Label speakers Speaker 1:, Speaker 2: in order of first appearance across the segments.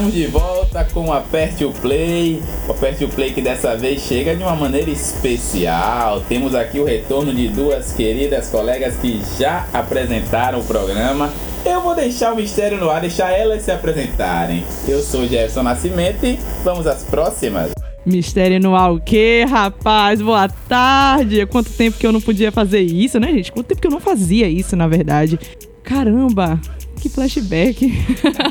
Speaker 1: estamos de volta com Aperte o Play. O Aperte o Play que dessa vez chega de uma maneira especial. Temos aqui o retorno de duas queridas colegas que já apresentaram o programa. Eu vou deixar o mistério no ar, deixar elas se apresentarem. Eu sou Jefferson Nascimento e vamos às próximas.
Speaker 2: Mistério no ar o quê, rapaz? Boa tarde! Quanto tempo que eu não podia fazer isso, né, gente? Quanto tempo que eu não fazia isso, na verdade. Caramba! Que flashback!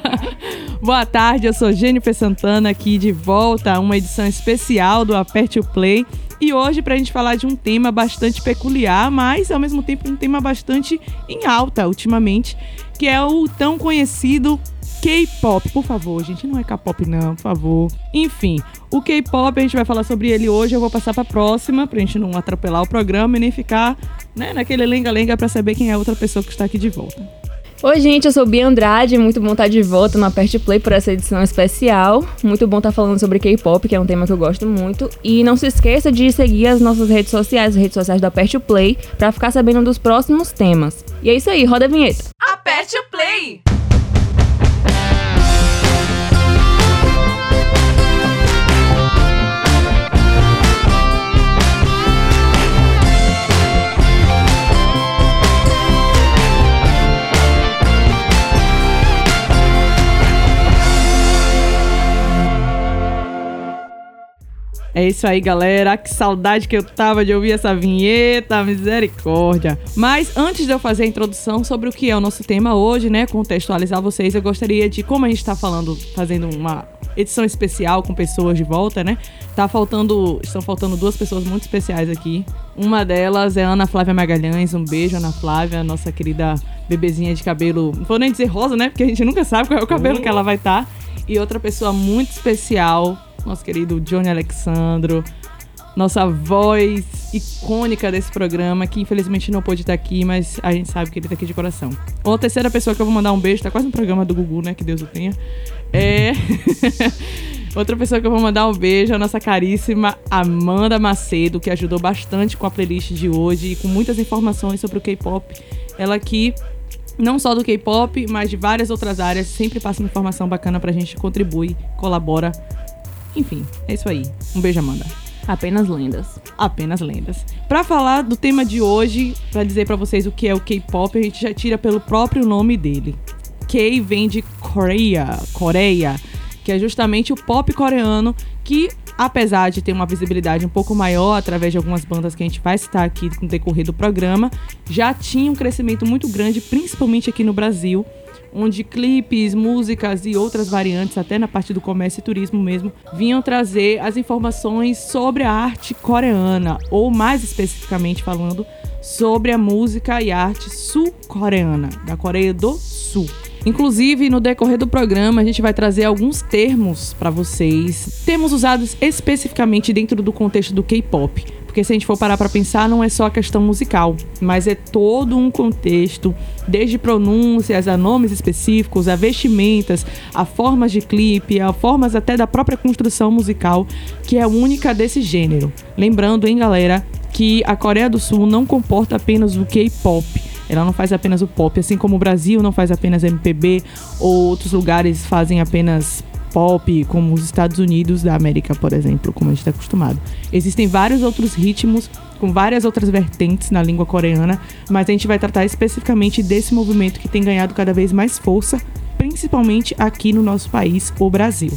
Speaker 2: Boa tarde, eu sou Jennifer Santana aqui de volta a uma edição especial do Aperte o Play. E hoje para a gente falar de um tema bastante peculiar, mas ao mesmo tempo um tema bastante em alta ultimamente, que é o tão conhecido K-pop. Por favor, gente, não é K-pop não, por favor. Enfim, o K-pop a gente vai falar sobre ele hoje, eu vou passar para a próxima, pra gente não atropelar o programa e nem ficar, né, naquele lenga-lenga para saber quem é a outra pessoa que está aqui de volta.
Speaker 3: Oi, gente, eu sou Bia Andrade, muito bom estar de volta no Aperte Play por essa edição especial. Muito bom estar falando sobre K-pop, que é um tema que eu gosto muito. E não se esqueça de seguir as nossas redes sociais, as redes sociais do Aperte Play, para ficar sabendo dos próximos temas. E é isso aí, roda a vinheta.
Speaker 4: Aperte o Play!
Speaker 2: É isso aí, galera. Que saudade que eu tava de ouvir essa vinheta, misericórdia. Mas antes de eu fazer a introdução sobre o que é o nosso tema hoje, né, contextualizar vocês, eu gostaria de, como a gente tá falando, fazendo uma edição especial com pessoas de volta, né? Tá faltando, estão faltando duas pessoas muito especiais aqui. Uma delas é Ana Flávia Magalhães. Um beijo, Ana Flávia, nossa querida bebezinha de cabelo, não vou nem dizer rosa, né? Porque a gente nunca sabe qual é o cabelo que ela vai estar. Tá. E outra pessoa muito especial, nosso querido Johnny Alexandro, nossa voz icônica desse programa, que infelizmente não pôde estar aqui, mas a gente sabe que ele está aqui de coração. Ou a terceira pessoa que eu vou mandar um beijo, tá quase um programa do Gugu, né? Que Deus o tenha. É. Outra pessoa que eu vou mandar um beijo é a nossa caríssima Amanda Macedo, que ajudou bastante com a playlist de hoje e com muitas informações sobre o K-pop. Ela aqui não só do K-pop, mas de várias outras áreas, sempre passa informação bacana pra gente, contribui, colabora enfim, é isso aí. Um beijo, Amanda.
Speaker 3: Apenas lendas.
Speaker 2: Apenas lendas. Para falar do tema de hoje, para dizer para vocês o que é o K-pop, a gente já tira pelo próprio nome dele. K vem de Coreia, Coreia, que é justamente o pop coreano que apesar de ter uma visibilidade um pouco maior através de algumas bandas que a gente vai citar aqui no decorrer do programa, já tinha um crescimento muito grande, principalmente aqui no Brasil onde clipes, músicas e outras variantes, até na parte do comércio e turismo mesmo, vinham trazer as informações sobre a arte coreana, ou mais especificamente falando, sobre a música e arte sul-coreana, da Coreia do Sul. Inclusive, no decorrer do programa, a gente vai trazer alguns termos para vocês, termos usados especificamente dentro do contexto do K-pop. Porque se a gente for parar para pensar, não é só a questão musical, mas é todo um contexto, desde pronúncias a nomes específicos, a vestimentas, a formas de clipe, a formas até da própria construção musical, que é única desse gênero. Lembrando, hein, galera, que a Coreia do Sul não comporta apenas o K-pop. Ela não faz apenas o pop, assim como o Brasil não faz apenas MPB, ou outros lugares fazem apenas pop, como os Estados Unidos da América, por exemplo, como a gente está acostumado. Existem vários outros ritmos com várias outras vertentes na língua coreana, mas a gente vai tratar especificamente desse movimento que tem ganhado cada vez mais força, principalmente aqui no nosso país, o Brasil.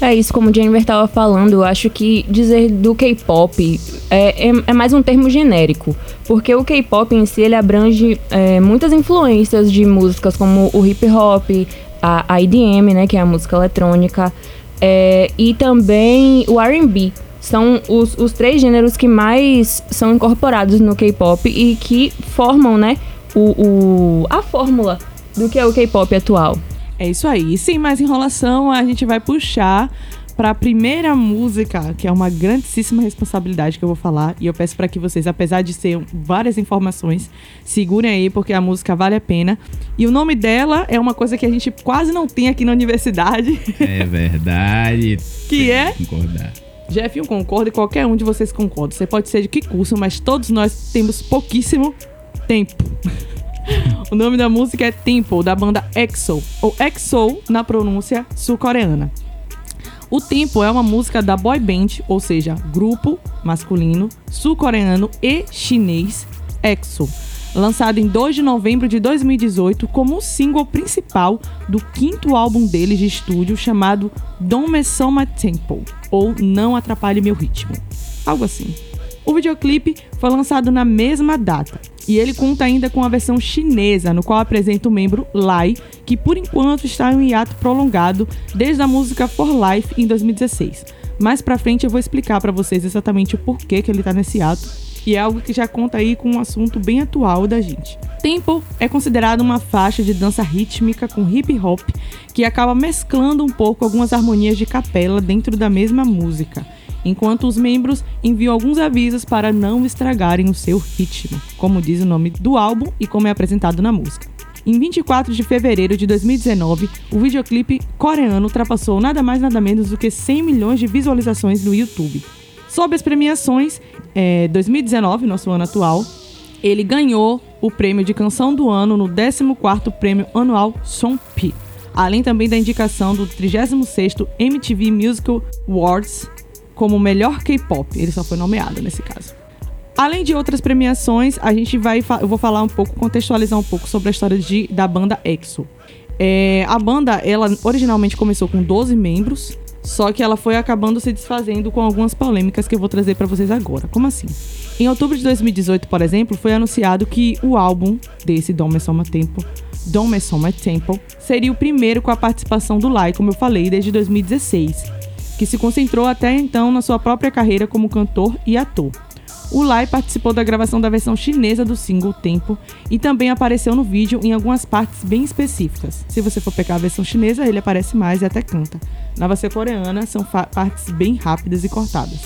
Speaker 3: É isso, como o Jennifer estava falando, eu acho que dizer do K-pop é, é, é, mais um termo genérico, porque o K-pop em si ele abrange é, muitas influências de músicas como o hip hop, a, IDM, né, que é a música eletrônica, é, e também o R&B. São os, os três gêneros que mais são incorporados no K-pop e que formam, né, o, o, a fórmula do que é o K-pop atual.
Speaker 2: É isso aí. Sem mais enrolação, a gente vai puxar para a primeira música, que é uma grandíssima responsabilidade que eu vou falar, e eu peço para que vocês, apesar de ser várias informações, segurem aí porque a música vale a pena. E o nome dela é uma coisa que a gente quase não tem aqui na universidade.
Speaker 1: É verdade.
Speaker 2: que é concordar. Jeff, eu concordo e qualquer um de vocês concorda. Você pode ser de que curso, mas todos nós temos pouquíssimo tempo. o nome da música é Temple, da banda EXO, ou EXO na pronúncia sul-coreana. O Tempo é uma música da boy band, ou seja, grupo masculino, sul-coreano e chinês EXO, lançado em 2 de novembro de 2018 como o single principal do quinto álbum deles de estúdio chamado Don't Mess Tempo, ou Não Atrapalhe Meu Ritmo. Algo assim. O videoclipe foi lançado na mesma data. E ele conta ainda com a versão chinesa, no qual apresenta o membro Lai, que por enquanto está em um hiato prolongado desde a música For Life em 2016. Mais pra frente eu vou explicar para vocês exatamente o porquê que ele tá nesse ato, e é algo que já conta aí com um assunto bem atual da gente. Tempo é considerado uma faixa de dança rítmica com hip hop que acaba mesclando um pouco algumas harmonias de capela dentro da mesma música enquanto os membros enviam alguns avisos para não estragarem o seu ritmo, como diz o nome do álbum e como é apresentado na música. Em 24 de fevereiro de 2019, o videoclipe coreano ultrapassou nada mais nada menos do que 100 milhões de visualizações no YouTube. Sobre as premiações, é, 2019, nosso ano atual, ele ganhou o prêmio de canção do ano no 14º Prêmio Anual Songpi, além também da indicação do 36º MTV Musical Awards como melhor K-pop. Ele só foi nomeado nesse caso. Além de outras premiações, a gente vai eu vou falar um pouco, contextualizar um pouco sobre a história de, da banda EXO. É, a banda, ela originalmente começou com 12 membros, só que ela foi acabando se desfazendo com algumas polêmicas que eu vou trazer para vocês agora. Como assim? Em outubro de 2018, por exemplo, foi anunciado que o álbum desse Dom Me Soma Tempo, Dom Me Soma Tempo, seria o primeiro com a participação do Lai, como eu falei, desde 2016 que se concentrou até então na sua própria carreira como cantor e ator. O Lai participou da gravação da versão chinesa do single Tempo e também apareceu no vídeo em algumas partes bem específicas. Se você for pegar a versão chinesa, ele aparece mais e até canta. Na versão coreana, são partes bem rápidas e cortadas.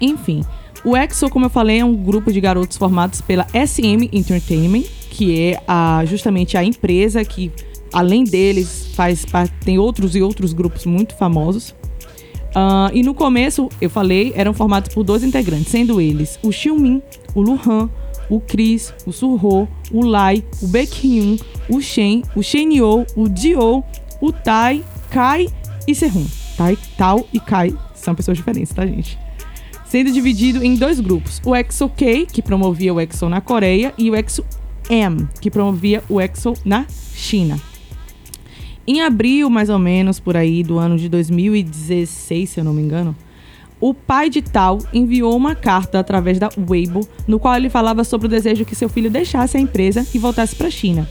Speaker 2: Enfim, o EXO, como eu falei, é um grupo de garotos formados pela SM Entertainment, que é a, justamente a empresa que, além deles, faz tem outros e outros grupos muito famosos. Uh, e no começo, eu falei, eram formados por dois integrantes, sendo eles o Xiumin, o Luhan, o Chris, o Surho, o Lai, o Baekhyun, o Shen, o Shenyo, o Dio, o Tai, Kai e Sehun. Tai, Tao e Kai são pessoas diferentes, tá, gente? Sendo dividido em dois grupos: o EXO K, que promovia o EXO na Coreia, e o EXO M, que promovia o EXO na China. Em abril, mais ou menos, por aí, do ano de 2016, se eu não me engano, o pai de Tal enviou uma carta através da Weibo, no qual ele falava sobre o desejo que seu filho deixasse a empresa e voltasse para a China.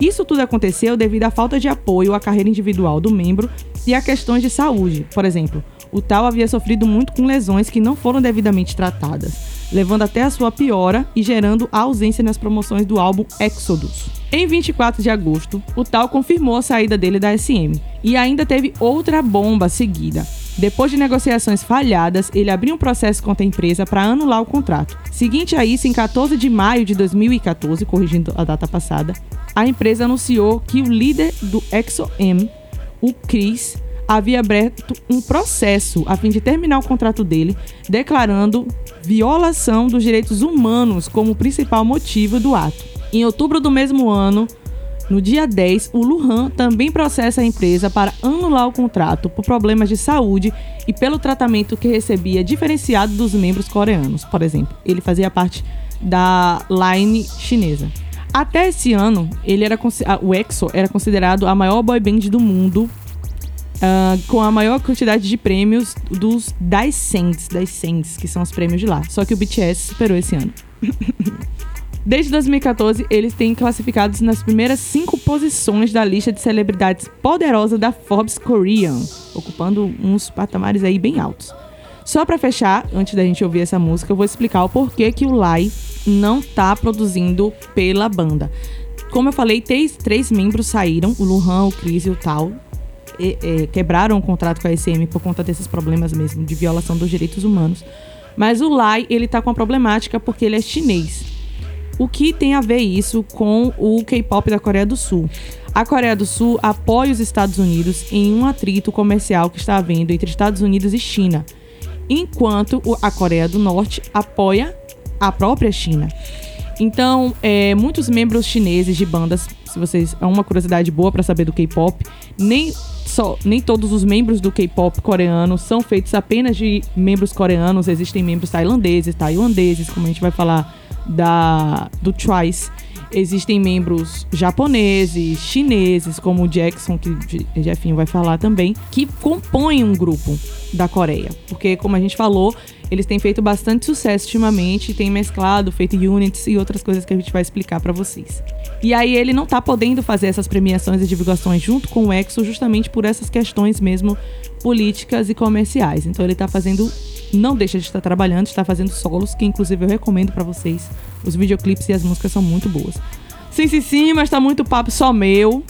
Speaker 2: Isso tudo aconteceu devido à falta de apoio à carreira individual do membro e a questões de saúde. Por exemplo, o Tal havia sofrido muito com lesões que não foram devidamente tratadas, levando até a sua piora e gerando a ausência nas promoções do álbum Exodus. Em 24 de agosto, o Tal confirmou a saída dele da SM e ainda teve outra bomba seguida. Depois de negociações falhadas, ele abriu um processo contra a empresa para anular o contrato. Seguinte a isso, em 14 de maio de 2014, corrigindo a data passada, a empresa anunciou que o líder do EXO-M, o Chris, havia aberto um processo a fim de terminar o contrato dele, declarando violação dos direitos humanos como principal motivo do ato. Em outubro do mesmo ano, no dia 10, o Luhan também processa a empresa para anular o contrato por problemas de saúde e pelo tratamento que recebia diferenciado dos membros coreanos. Por exemplo, ele fazia parte da line chinesa. Até esse ano, ele era o EXO era considerado a maior boy band do mundo, uh, com a maior quantidade de prêmios dos Daisens, Daisens, que são os prêmios de lá. Só que o BTS superou esse ano. Desde 2014, eles têm classificados nas primeiras cinco posições da lista de celebridades poderosas da Forbes Korean, ocupando uns patamares aí bem altos. Só para fechar, antes da gente ouvir essa música, eu vou explicar o porquê que o Lai não tá produzindo pela banda. Como eu falei, três, três membros saíram, o Luhan, o Chris e o Tal, quebraram o contrato com a SM por conta desses problemas mesmo de violação dos direitos humanos. Mas o Lai, ele tá com a problemática porque ele é chinês. O que tem a ver isso com o K-pop da Coreia do Sul? A Coreia do Sul apoia os Estados Unidos em um atrito comercial que está havendo entre Estados Unidos e China, enquanto a Coreia do Norte apoia a própria China. Então, é, muitos membros chineses de bandas, se vocês é uma curiosidade boa para saber do K-pop, nem só nem todos os membros do K-pop coreano são feitos apenas de membros coreanos, existem membros tailandeses, tailandeses, como a gente vai falar da do Twice. Existem membros japoneses, chineses, como o Jackson, que o Jeffinho vai falar também, que compõem um grupo da Coreia. Porque, como a gente falou, eles têm feito bastante sucesso ultimamente, têm mesclado, feito units e outras coisas que a gente vai explicar para vocês. E aí ele não tá podendo fazer essas premiações e divulgações junto com o EXO justamente por essas questões mesmo políticas e comerciais. Então ele tá fazendo não deixa de estar trabalhando, está fazendo solos, que inclusive eu recomendo para vocês. Os videoclipes e as músicas são muito boas. Sim, sim, sim, mas tá muito papo só meu.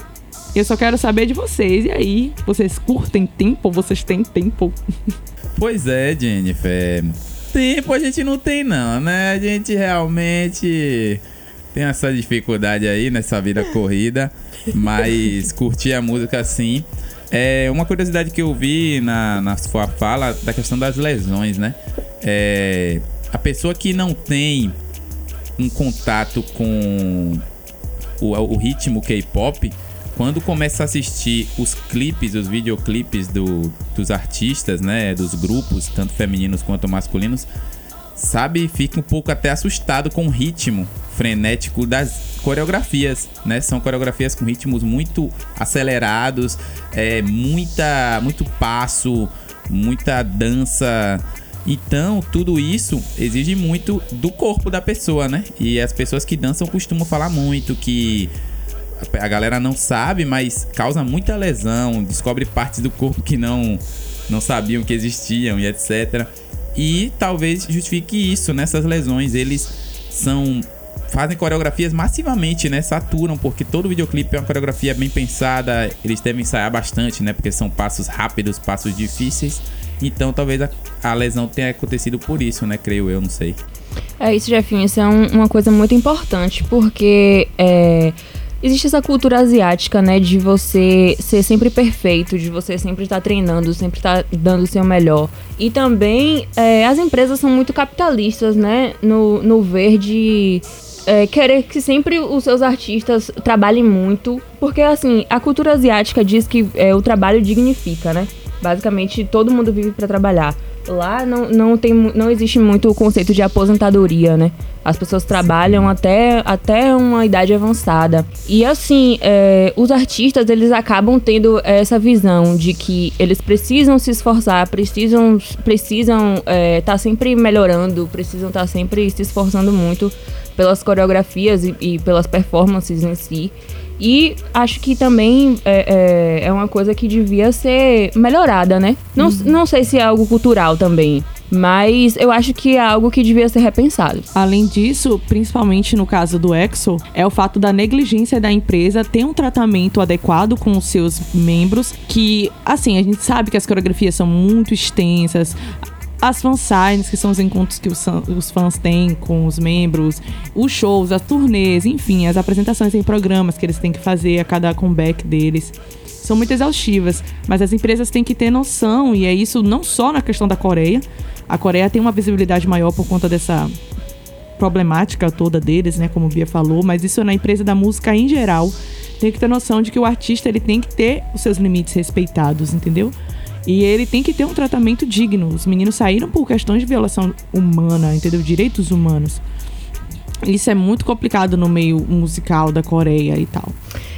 Speaker 2: Eu só quero saber de vocês. E aí, vocês curtem tempo? Vocês têm tempo?
Speaker 1: Pois é, Jennifer. Tempo a gente não tem não, né? A gente realmente tem essa dificuldade aí nessa vida corrida, mas curtir a música sim. É uma curiosidade que eu vi na, na sua fala da questão das lesões, né? É, a pessoa que não tem um contato com o, o ritmo K-pop, quando começa a assistir os clipes, os videoclipes do, dos artistas, né? Dos grupos, tanto femininos quanto masculinos, sabe, fica um pouco até assustado com o ritmo frenético das coreografias, né? São coreografias com ritmos muito acelerados, é, muita, muito passo, muita dança. Então, tudo isso exige muito do corpo da pessoa, né? E as pessoas que dançam costumam falar muito que a galera não sabe, mas causa muita lesão, descobre partes do corpo que não não sabiam que existiam e etc. E talvez justifique isso nessas lesões. Eles são fazem coreografias massivamente, né? Saturam, porque todo videoclipe é uma coreografia bem pensada, eles devem ensaiar bastante, né? Porque são passos rápidos, passos difíceis. Então talvez a, a lesão tenha acontecido por isso, né? Creio eu, não sei.
Speaker 3: É isso, Jefinho, isso é um, uma coisa muito importante, porque é, existe essa cultura asiática, né? De você ser sempre perfeito, de você sempre estar treinando, sempre estar dando o seu melhor. E também é, as empresas são muito capitalistas, né? No, no verde é, querer que sempre os seus artistas trabalhem muito, porque assim, a cultura asiática diz que é, o trabalho dignifica, né? Basicamente, todo mundo vive para trabalhar. Lá não, não, tem, não existe muito o conceito de aposentadoria, né? As pessoas trabalham até, até uma idade avançada. E assim, é, os artistas, eles acabam tendo essa visão de que eles precisam se esforçar, precisam precisam estar é, tá sempre melhorando, precisam estar tá sempre se esforçando muito pelas coreografias e, e pelas performances em si. E acho que também é, é, é, uma coisa que devia ser melhorada, né? Não, uhum. não sei se é algo cultural também. Mas eu acho que é algo que devia ser repensado.
Speaker 2: Além disso, principalmente no caso do Exo, é o fato da negligência da empresa ter um tratamento adequado com os seus membros. Que, assim, a gente sabe que as coreografias são muito extensas as fansigns, que são os encontros que os, os, fãs têm com os membros, os shows, as turnês, enfim, as apresentações em programas que eles têm que fazer a cada comeback deles. São muito exaustivas, mas as empresas têm que ter noção, e é isso não só na questão da Coreia. A Coreia tem uma visibilidade maior por conta dessa problemática toda deles, né, como o Bia falou, mas isso é na empresa da música em geral. Tem que ter noção de que o artista ele tem que ter os seus limites respeitados, entendeu? E ele tem que ter um tratamento digno. Os meninos saíram por questões de violação humana, entendeu? Direitos humanos. Isso é muito complicado no meio musical da Coreia e tal.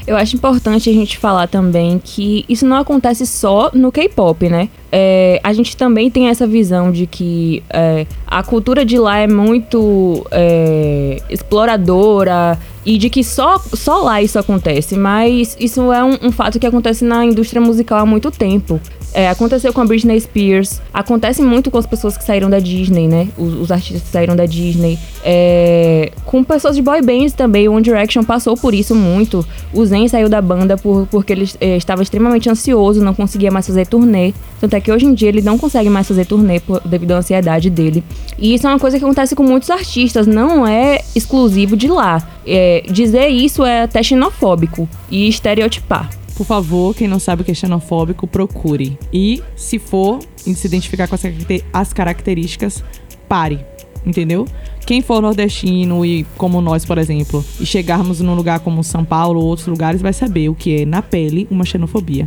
Speaker 3: Eu acho importante a gente falar também que isso não acontece só no K-pop, né? É, a gente também tem essa visão de que é, a cultura de lá é muito é, exploradora e de que só, só lá isso acontece, mas isso é um, um fato que acontece na indústria musical há muito tempo. É, aconteceu com a Britney Spears. Acontece muito com as pessoas que saíram da Disney, né? Os, os artistas que saíram da Disney. É, com pessoas de boy bands também. One Direction passou por isso muito. O Zen saiu da banda por, porque ele é, estava extremamente ansioso, não conseguia mais fazer turnê. Tanto é que hoje em dia ele não consegue mais fazer turnê por, devido à ansiedade dele. E isso é uma coisa que acontece com muitos artistas, não é exclusivo de lá. É, dizer isso é até xenofóbico e estereotipar.
Speaker 2: Por favor, quem não sabe o que é xenofóbico, procure. E, se for se identificar com as características, pare. Entendeu? quem for nordestino e como nós, por exemplo, e chegarmos num lugar como São Paulo ou outros lugares, vai saber o que é na pele uma xenofobia.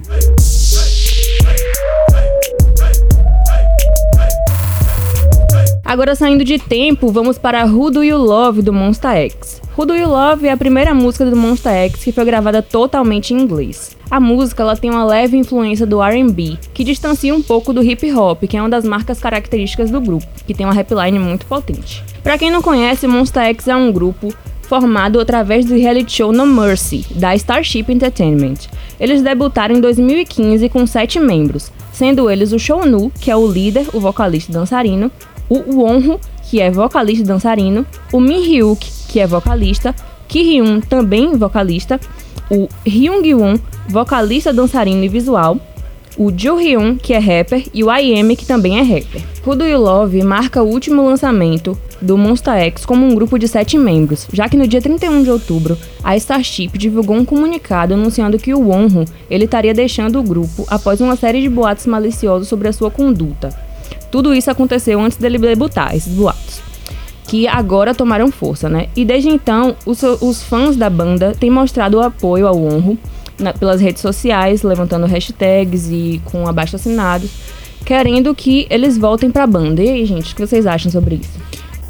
Speaker 3: Agora saindo de tempo, vamos para Who Do You Love do Monsta X. Who Do You Love é a primeira música do Monsta X que foi gravada totalmente em inglês. A música ela tem uma leve influência do R&B, que distancia um pouco do hip hop, que é uma das marcas características do grupo, que tem uma rapline muito potente. Para quem não conhece, Monsta X é um grupo formado através do reality show No Mercy, da Starship Entertainment. Eles debutaram em 2015 com sete membros, sendo eles o Shownu, que é o líder, o vocalista e dançarino, o Wonho, que é vocalista e dançarino, o Min Hyuk, que é vocalista, Ki Hyun, também vocalista, o Hyung Won, vocalista, dançarino e visual, o Jo Hyun, que é rapper, e o IM, que também é rapper. Who You Love marca o último lançamento do Monsta X como um grupo de sete membros, já que no dia 31 de outubro, a Starship divulgou um comunicado anunciando que o Wonho ele estaria deixando o grupo após uma série de boatos maliciosos sobre a sua conduta. Tudo isso aconteceu antes dele debutar, esses boatos. Que agora tomaram força, né? E desde então, os, os fãs da banda têm mostrado o apoio ao Honro na, pelas redes sociais, levantando hashtags e com abaixo assinados, querendo que eles voltem pra banda. E aí, gente, o que vocês acham sobre isso?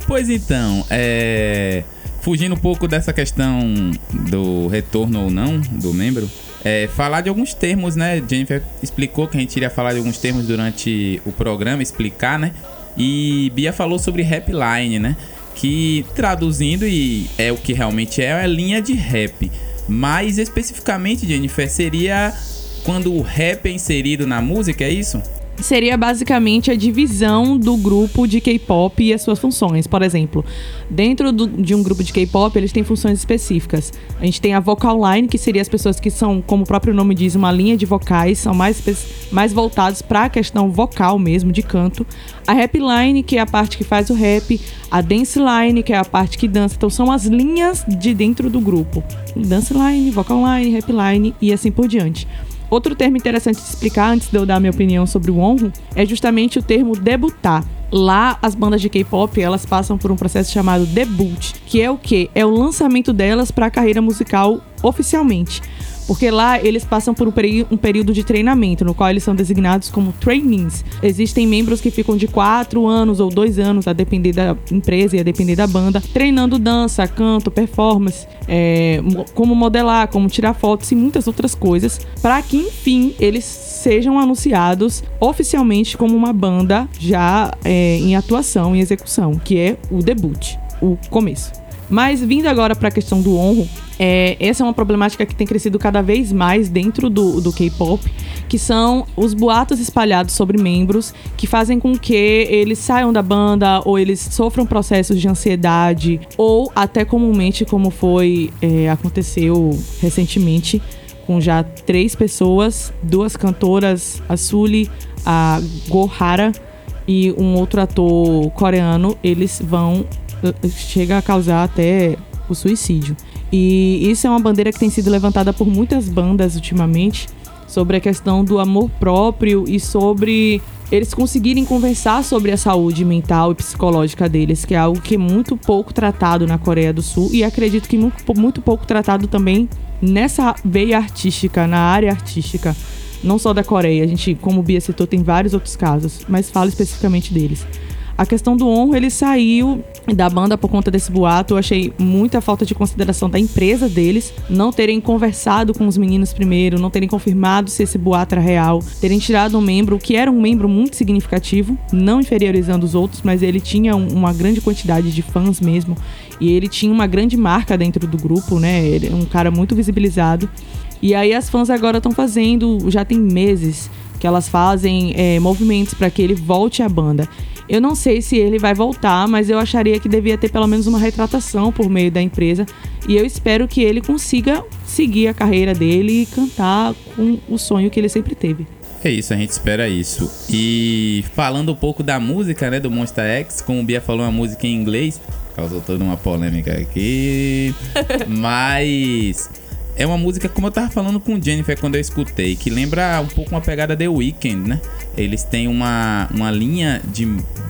Speaker 1: Pois então, é. Fugindo um pouco dessa questão do retorno ou não do membro, é, falar de alguns termos, né? Jennifer explicou que a gente iria falar de alguns termos durante o programa, explicar, né? E Bia falou sobre rap line, né? Que traduzindo e é o que realmente é, é linha de rap. Mais especificamente, Jennifer, seria quando o rap é inserido na música, é isso?
Speaker 2: Seria basicamente a divisão do grupo de K-pop e as suas funções. Por exemplo, dentro do, de um grupo de K-pop, eles têm funções específicas. A gente tem a vocal line, que seria as pessoas que são, como o próprio nome diz, uma linha de vocais, são mais, mais voltados para a questão vocal mesmo, de canto. A rap line, que é a parte que faz o rap. A dance line, que é a parte que dança. Então, são as linhas de dentro do grupo. Dance line, vocal line, rap line e assim por diante. Outro termo interessante de explicar, antes de eu dar minha opinião sobre o Onro, é justamente o termo debutar. Lá, as bandas de K-pop, elas passam por um processo chamado debut, que é o que? É o lançamento delas para a carreira musical oficialmente. Porque lá eles passam por um, um, período de treinamento, no qual eles são designados como trainees. Existem membros que ficam de quatro anos ou dois anos, a depender da empresa e a depender da banda, treinando dança, canto, performance, é, como modelar, como tirar fotos e muitas outras coisas, para que enfim eles sejam anunciados oficialmente como uma banda já é, em atuação e execução, que é o debut, o começo. Mas vindo agora para a questão do honro, é, essa é uma problemática que tem crescido cada vez mais dentro do, do K-pop, que são os boatos espalhados sobre membros que fazem com que eles saiam da banda ou eles sofram processos de ansiedade ou até comumente como foi é, aconteceu recentemente com já três pessoas, duas cantoras, a Sully, a Gohara e um outro ator coreano, eles vão chega a causar até o suicídio. E isso é uma bandeira que tem sido levantada por muitas bandas ultimamente sobre a questão do amor próprio e sobre eles conseguirem conversar sobre a saúde mental e psicológica deles, que é algo que é muito pouco tratado na Coreia do Sul e acredito que muito, muito pouco tratado também nessa veia artística, na área artística, não só da Coreia. A gente, como o Bia citou, tem vários outros casos, mas falo especificamente deles. A questão do honro, ele saiu da banda por conta desse boato. Eu achei muita falta de consideração da empresa deles, não terem conversado com os meninos primeiro, não terem confirmado se esse boato era real, terem tirado um membro que era um membro muito significativo, não inferiorizando os outros, mas ele tinha um, uma grande quantidade de fãs mesmo e ele tinha uma grande marca dentro do grupo, né? Ele é um cara muito visibilizado. E aí as fãs agora estão fazendo, já tem meses que elas fazem é, movimentos para que ele volte à banda. Eu não sei se ele vai voltar, mas eu acharia que devia ter pelo menos uma retratação por meio da empresa. E eu espero que ele consiga seguir a carreira dele e cantar com o sonho que ele sempre teve.
Speaker 1: É isso, a gente espera isso. E falando um pouco da música, né, do Monster X, como o Bia falou, uma música em inglês, causou toda uma polêmica aqui. mas é uma música, como eu tava falando com Jennifer quando eu escutei, que lembra um pouco uma pegada The Weeknd, né? Eles têm uma, uma linha de,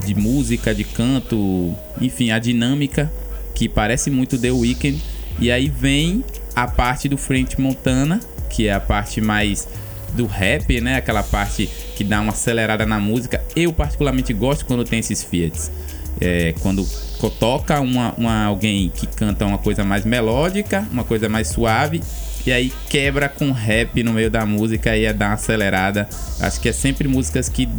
Speaker 1: de música, de canto, enfim, a dinâmica que parece muito The Weeknd. E aí vem a parte do French Montana, que é a parte mais do rap, né? Aquela parte que dá uma acelerada na música. Eu particularmente gosto quando tem esses fiats. É, quando toca uma, uma, alguém que canta uma coisa mais melódica, uma coisa mais suave, e aí quebra com rap no meio da música e é uma acelerada. Acho que é sempre músicas que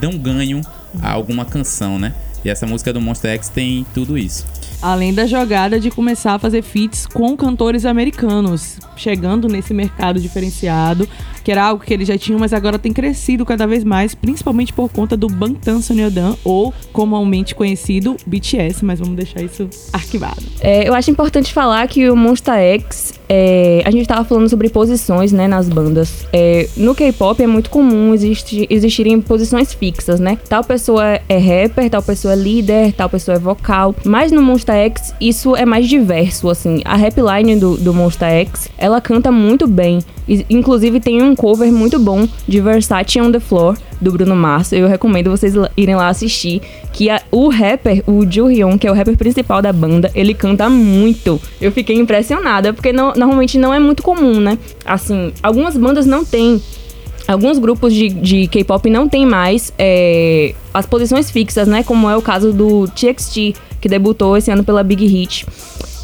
Speaker 1: dão ganho a alguma canção, né? E essa música do Monster X tem tudo isso.
Speaker 2: Além da jogada de começar a fazer feats com cantores americanos, chegando nesse mercado diferenciado, que era algo que eles já tinham, mas agora tem crescido cada vez mais, principalmente por conta do Bangtan Sonyeondan, ou comumente conhecido BTS, mas vamos deixar isso arquivado.
Speaker 3: É, eu acho importante falar que o Monster X, é, a gente estava falando sobre posições né, nas bandas. É, no K-pop é muito comum existir, existirem posições fixas, né? Tal pessoa é rapper, tal pessoa é líder, tal pessoa é vocal, mas no Monsta X, isso é mais diverso, assim. A rap line do, do Monsta X, ela canta muito bem. Inclusive tem um cover muito bom de Versace on the Floor, do Bruno Mars. Eu recomendo vocês irem lá assistir. Que a, o rapper, o Hyun, que é o rapper principal da banda, ele canta muito. Eu fiquei impressionada, porque não, normalmente não é muito comum, né? Assim, algumas bandas não têm alguns grupos de, de K-pop não tem mais é, as posições fixas, né? Como é o caso do TXT, que debutou esse ano pela Big Hit.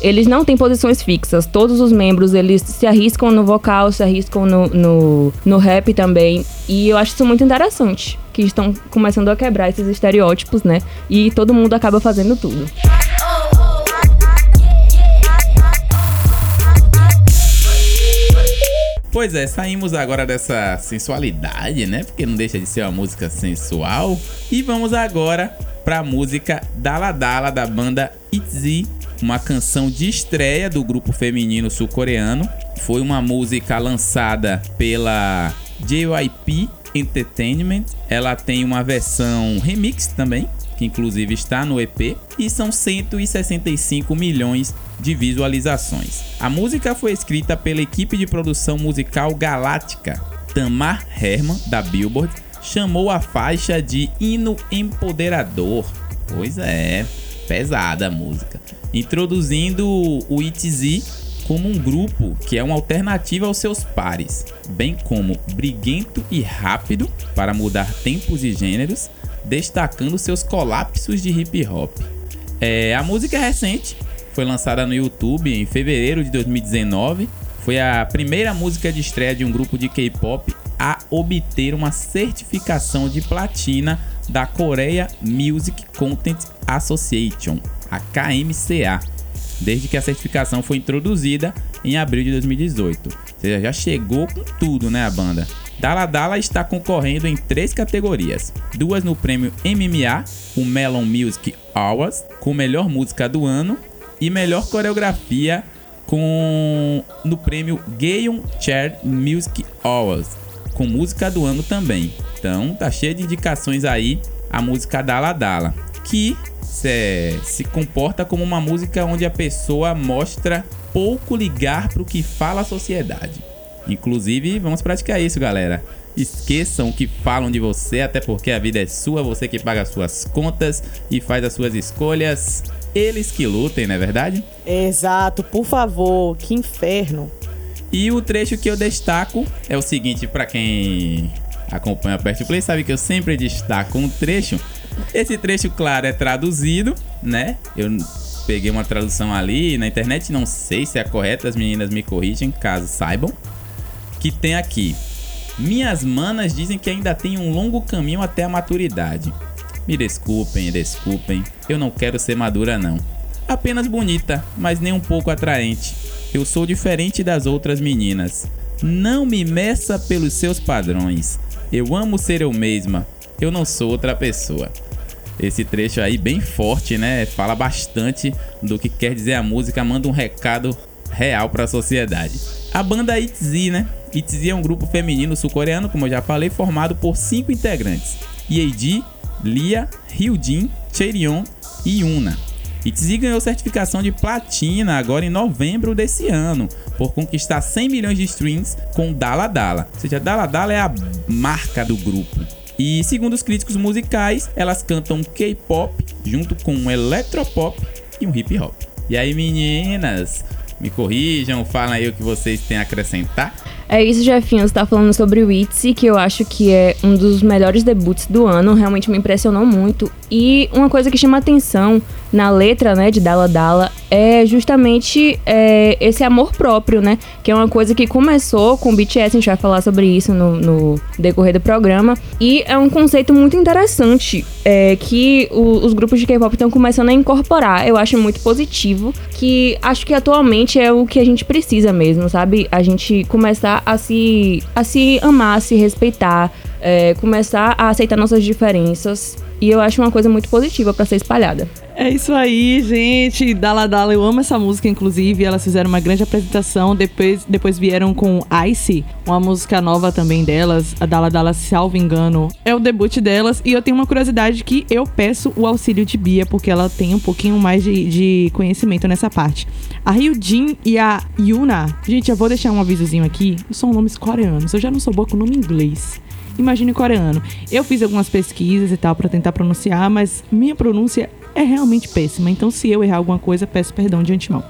Speaker 3: Eles não têm posições fixas. Todos os membros, eles se arriscam no vocal, se arriscam no, no, no rap também. E eu acho isso muito interessante. Que estão começando a quebrar esses estereótipos, né? E todo mundo acaba fazendo tudo.
Speaker 1: Pois é, saímos agora dessa sensualidade, né? Porque não deixa de ser uma música sensual. E vamos agora para a música Dala Dala da banda ITZY, uma canção de estreia do grupo feminino sul-coreano. Foi uma música lançada pela JYP Entertainment. Ela tem uma versão remix também, que inclusive está no EP, e são 165 milhões de visualizações. A música foi escrita pela equipe de produção musical Galáctica. Tamar Herman, da Billboard, chamou a faixa de hino empoderador. Pois é, pesada a música. Introduzindo o ITZ como um grupo que é uma alternativa aos seus pares, bem como briguento e rápido para mudar tempos e gêneros, destacando seus colapsos de hip hop. É, a música é recente, foi lançada no YouTube em fevereiro de 2019. Foi a primeira música de estreia de um grupo de K-pop a obter uma certificação de platina da Korea Music Content Association, a KMCA, desde que a certificação foi introduzida em abril de 2018. Ou seja, já chegou com tudo, né, a banda? Dala Dala está concorrendo em três categorias: duas no prêmio MMA, o Melon Music Awards, com melhor música do ano, e melhor coreografia com no prêmio Gaon Chair Music Awards, com música do ano também. Então tá cheio de indicações aí a música Dala Dala, que se, se comporta como uma música onde a pessoa mostra pouco ligar para o que fala a sociedade. Inclusive, vamos praticar isso, galera. Esqueçam o que falam de você, até porque a vida é sua, você que paga as suas contas e faz as suas escolhas. Eles que lutem, não é verdade?
Speaker 4: Exato, por favor, que inferno.
Speaker 1: E o trecho que eu destaco é o seguinte, para quem acompanha Pest Play sabe que eu sempre destaco um trecho. Esse trecho, claro, é traduzido, né? Eu peguei uma tradução ali na internet, não sei se é correta, as meninas me corrigem caso saibam que tem aqui. Minhas manas dizem que ainda tem um longo caminho até a maturidade. Me desculpem, desculpem, eu não quero ser madura não. Apenas bonita, mas nem um pouco atraente. Eu sou diferente das outras meninas. Não me meça pelos seus padrões. Eu amo ser eu mesma. Eu não sou outra pessoa. Esse trecho aí bem forte, né? Fala bastante do que quer dizer a música, manda um recado real para a sociedade. A banda ITZY, né? ITZY é um grupo feminino sul-coreano, como eu já falei, formado por cinco integrantes: Yeji, Lia, Hyujin, Cheirion e Yuna. ITZY ganhou certificação de platina agora em novembro desse ano, por conquistar 100 milhões de streams com Dala Dala. Ou seja, Dala Dala é a marca do grupo. E segundo os críticos musicais, elas cantam K-pop junto com um electropop e um hip hop. E aí, meninas, me corrijam, falem aí o que vocês têm a acrescentar.
Speaker 3: É isso, Jefinho. Você tá falando sobre o ITZY, que eu acho que é um dos melhores debuts do ano. Realmente me impressionou muito. E uma coisa que chama atenção na letra, né, de Dala Dala é justamente é, esse amor próprio, né? Que é uma coisa que começou com o BTS, a gente vai falar sobre isso no, no decorrer do programa. E é um conceito muito interessante é, que o, os grupos de K-pop estão começando a incorporar. Eu acho muito positivo, que acho que atualmente é o que a gente precisa mesmo, sabe? A gente começar a se, a se amar, a se respeitar, é, começar a aceitar nossas diferenças. E eu acho uma coisa muito positiva para ser espalhada.
Speaker 2: É isso aí, gente. Dala Dala, eu amo essa música, inclusive. Elas fizeram uma grande apresentação. Depois, depois vieram com Ice, uma música nova também delas. A Dala Dala, salvo engano, é o debut delas. E eu tenho uma curiosidade que eu peço o auxílio de Bia, porque ela tem um pouquinho mais de, de conhecimento nessa parte. A Ryujin e a Yuna. Gente, eu vou deixar um avisozinho aqui. São nomes coreanos. Eu já não sou boa com nome inglês imagine coreano. Eu fiz algumas pesquisas e tal para tentar pronunciar, mas minha pronúncia é realmente péssima. Então, se eu errar alguma coisa, peço perdão de antemão.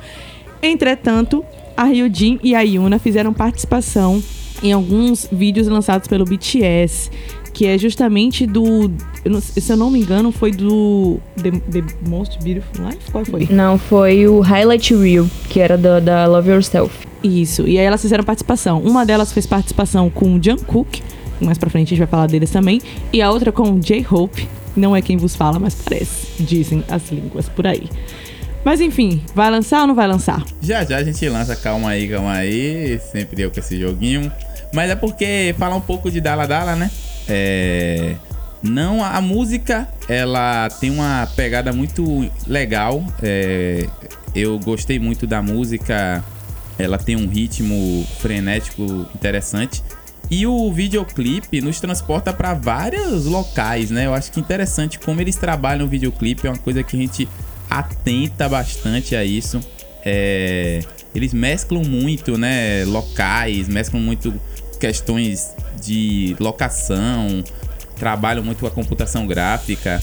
Speaker 2: Entretanto, a Ryujin e a Yuna fizeram participação em alguns vídeos lançados pelo BTS, que é justamente do. Se eu não me engano, foi do The, The, Most Beautiful Life? Qual foi?
Speaker 3: Não, foi o Highlight Reel, que era da, da Love Yourself.
Speaker 2: Isso, e aí elas fizeram participação. Uma delas fez participação com o Jungkook, mais pra frente a gente vai falar deles também. E a outra com J-Hope. Não é quem vos fala, mas parece. Dizem as línguas por aí. Mas enfim, vai lançar ou não vai lançar?
Speaker 1: Já já a gente lança, calma aí, calma aí. Sempre eu com esse joguinho. Mas é porque falar um pouco de Dala Dala, né? É. Não, a música ela tem uma pegada muito legal. É, eu gostei muito da música. Ela tem um ritmo frenético interessante. E o videoclipe nos transporta para vários locais, né? Eu acho que interessante como eles trabalham o videoclipe, é uma coisa que a gente atenta bastante a isso. É... Eles mesclam muito, né? Locais, mesclam muito questões de locação, trabalham muito com a computação gráfica,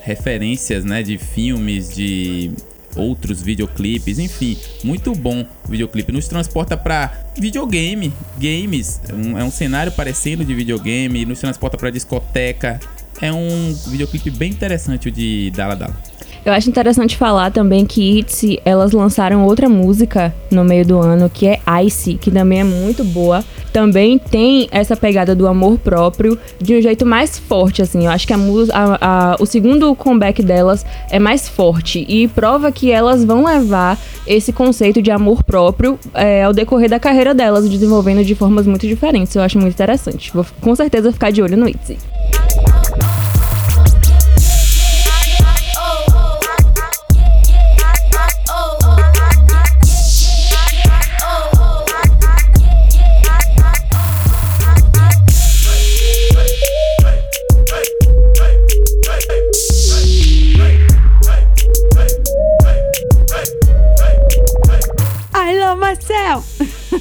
Speaker 1: referências, né? De filmes, de outros videoclipes, enfim, muito bom o videoclipe. Nos transporta para videogame, games, um, é um cenário parecendo de videogame, nos transporta para discoteca. É um videoclipe bem interessante o de Dala Dala.
Speaker 3: Eu acho interessante falar também que ITZY, elas lançaram outra música no meio do ano, que é Ice, que também é muito boa. Também tem essa pegada do amor próprio de um jeito mais forte, assim. Eu acho que a, a, a, o segundo comeback delas é mais forte e prova que elas vão levar esse conceito de amor próprio é, ao decorrer da carreira delas, desenvolvendo de formas muito diferentes. Eu acho muito interessante. Vou com certeza ficar de olho no ITZY.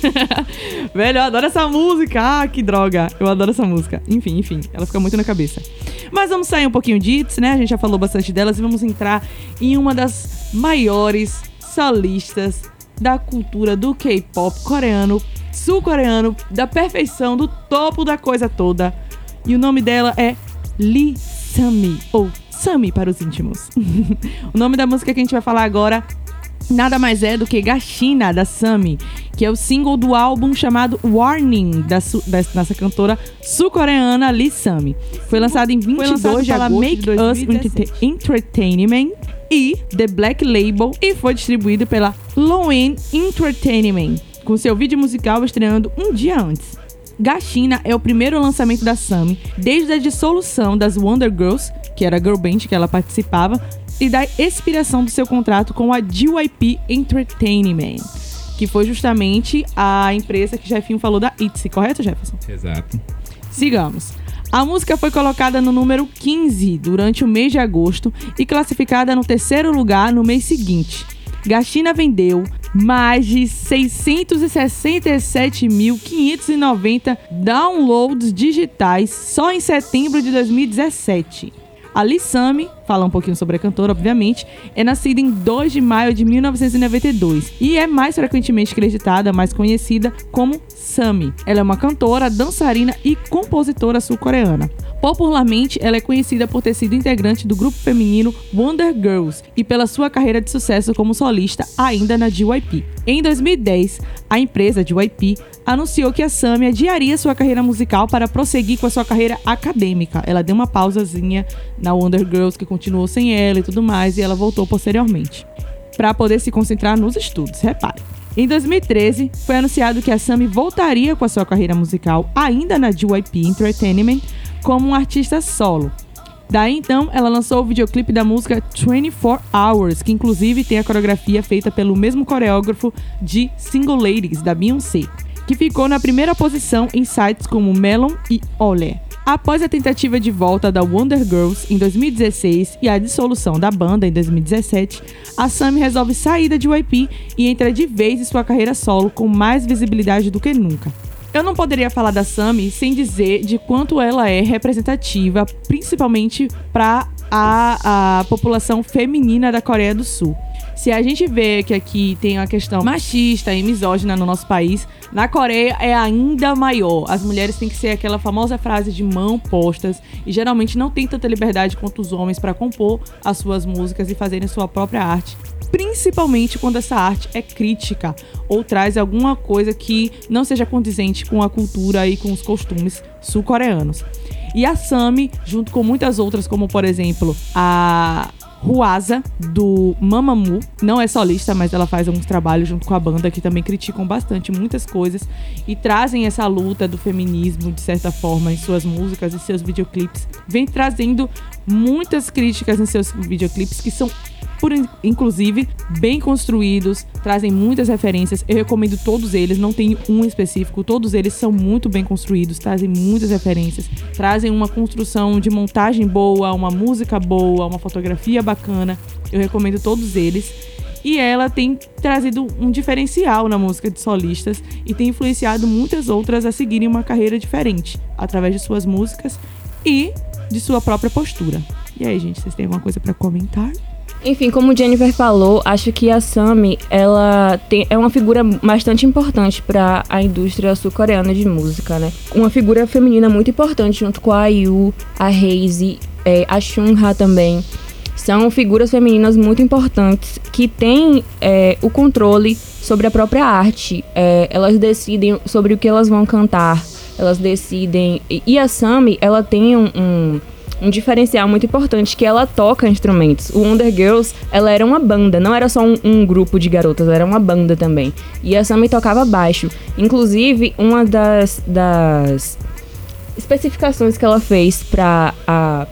Speaker 2: Velho, eu adoro essa música. Ah, que droga. Eu adoro essa música. Enfim, enfim, ela fica muito na cabeça. Mas vamos sair um pouquinho de hits, né? A gente já falou bastante delas e vamos entrar em uma das maiores solistas da cultura do K-pop coreano, sul-coreano, da perfeição, do topo da coisa toda. E o nome dela é Lee Sami, ou Sami para os íntimos. o nome da música que a gente vai falar agora nada mais é do que Gashina, da Sami, que é o single do álbum chamado Warning, da, dessa cantora sul-coreana Lee Sami. Foi lançado em 22 lançado de agosto Make Us Entertainment e The Black Label e foi distribuído pela Lowen Entertainment, com seu vídeo musical estreando um dia antes. Gashina é o primeiro lançamento da Sami desde a dissolução das Wonder Girls, que era a girl band que ela participava, e da expiração do seu contrato com a GYP Entertainment, que foi justamente a empresa que Jefinho falou da ITZY, correto, Jefferson?
Speaker 1: Exato.
Speaker 2: Sigamos. A música foi colocada no número 15 durante o mês de agosto e classificada no terceiro lugar no mês seguinte. Gachina vendeu mais de 667.590 downloads digitais só em setembro de 2017. A Lissami, falar um pouquinho sobre a cantora, obviamente, é nascida em 2 de maio de 1992 e é mais frequentemente acreditada, mais conhecida como Sami. Ela é uma cantora, dançarina e compositora sul-coreana. Popularmente, ela é conhecida por ter sido integrante do grupo feminino Wonder Girls e pela sua carreira de sucesso como solista ainda na JYP. Em 2010, a empresa JYP anunciou que a Sami adiaria sua carreira musical para prosseguir com a sua carreira acadêmica. Ela deu uma pausazinha na Wonder Girls, que continuou sem ela e tudo mais, e ela voltou posteriormente para poder se concentrar nos estudos, repare. Em 2013, foi anunciado que a Sami voltaria com a sua carreira musical ainda na JYP Entertainment como um artista solo. Daí então, ela lançou o videoclipe da música 24 Hours, que inclusive tem a coreografia feita pelo mesmo coreógrafo de Single Ladies, da Beyoncé, que ficou na primeira posição em sites como Melon e Olé. Após a tentativa de volta da Wonder Girls em 2016 e a dissolução da banda em 2017, a Sammy resolve sair da JYP e entra de vez em sua carreira solo com mais visibilidade do que nunca. Eu não poderia falar da Sami sem dizer de quanto ela é representativa, principalmente para a, a população feminina da Coreia do Sul. Se a gente vê que aqui tem uma questão machista e misógina no nosso país, na Coreia é ainda maior. As mulheres têm que ser aquela famosa frase de mão postas e geralmente não tem tanta liberdade quanto os homens para compor as suas músicas e fazerem sua própria arte principalmente quando essa arte é crítica ou traz alguma coisa que não seja condizente com a cultura e com os costumes sul-coreanos. E a Sami, junto com muitas outras, como por exemplo a Ruasa, do Mamamoo. Não é solista, mas ela faz alguns trabalhos junto com a banda que também criticam bastante muitas coisas e trazem essa luta do feminismo, de certa forma, em suas músicas e seus videoclipes. Vem trazendo muitas críticas em seus videoclipes que são por inclusive bem construídos, trazem muitas referências. Eu recomendo todos eles, não tem um específico, todos eles são muito bem construídos, trazem muitas referências, trazem uma construção de montagem boa, uma música boa, uma fotografia bacana. Eu recomendo todos eles. E ela tem trazido um diferencial na música de solistas e tem influenciado muitas outras a seguirem uma carreira diferente através de suas músicas e de sua própria postura. E aí, gente, vocês têm alguma coisa para comentar?
Speaker 3: Enfim, como Jennifer falou, acho que a Sami ela tem, é uma figura bastante importante para a indústria sul-coreana de música, né? Uma figura feminina muito importante junto com a IU, a Haze, é, a Shunha também. São figuras femininas muito importantes que têm é, o controle sobre a própria arte. É, elas decidem sobre o que elas vão cantar. Elas decidem. E a Sami, ela tem um, um um diferencial muito importante que ela toca instrumentos. O Wonder Girls, ela era uma banda, não era só um, um grupo de garotas, era uma banda também. E a Sammy tocava baixo. Inclusive, uma das, das especificações que ela fez para a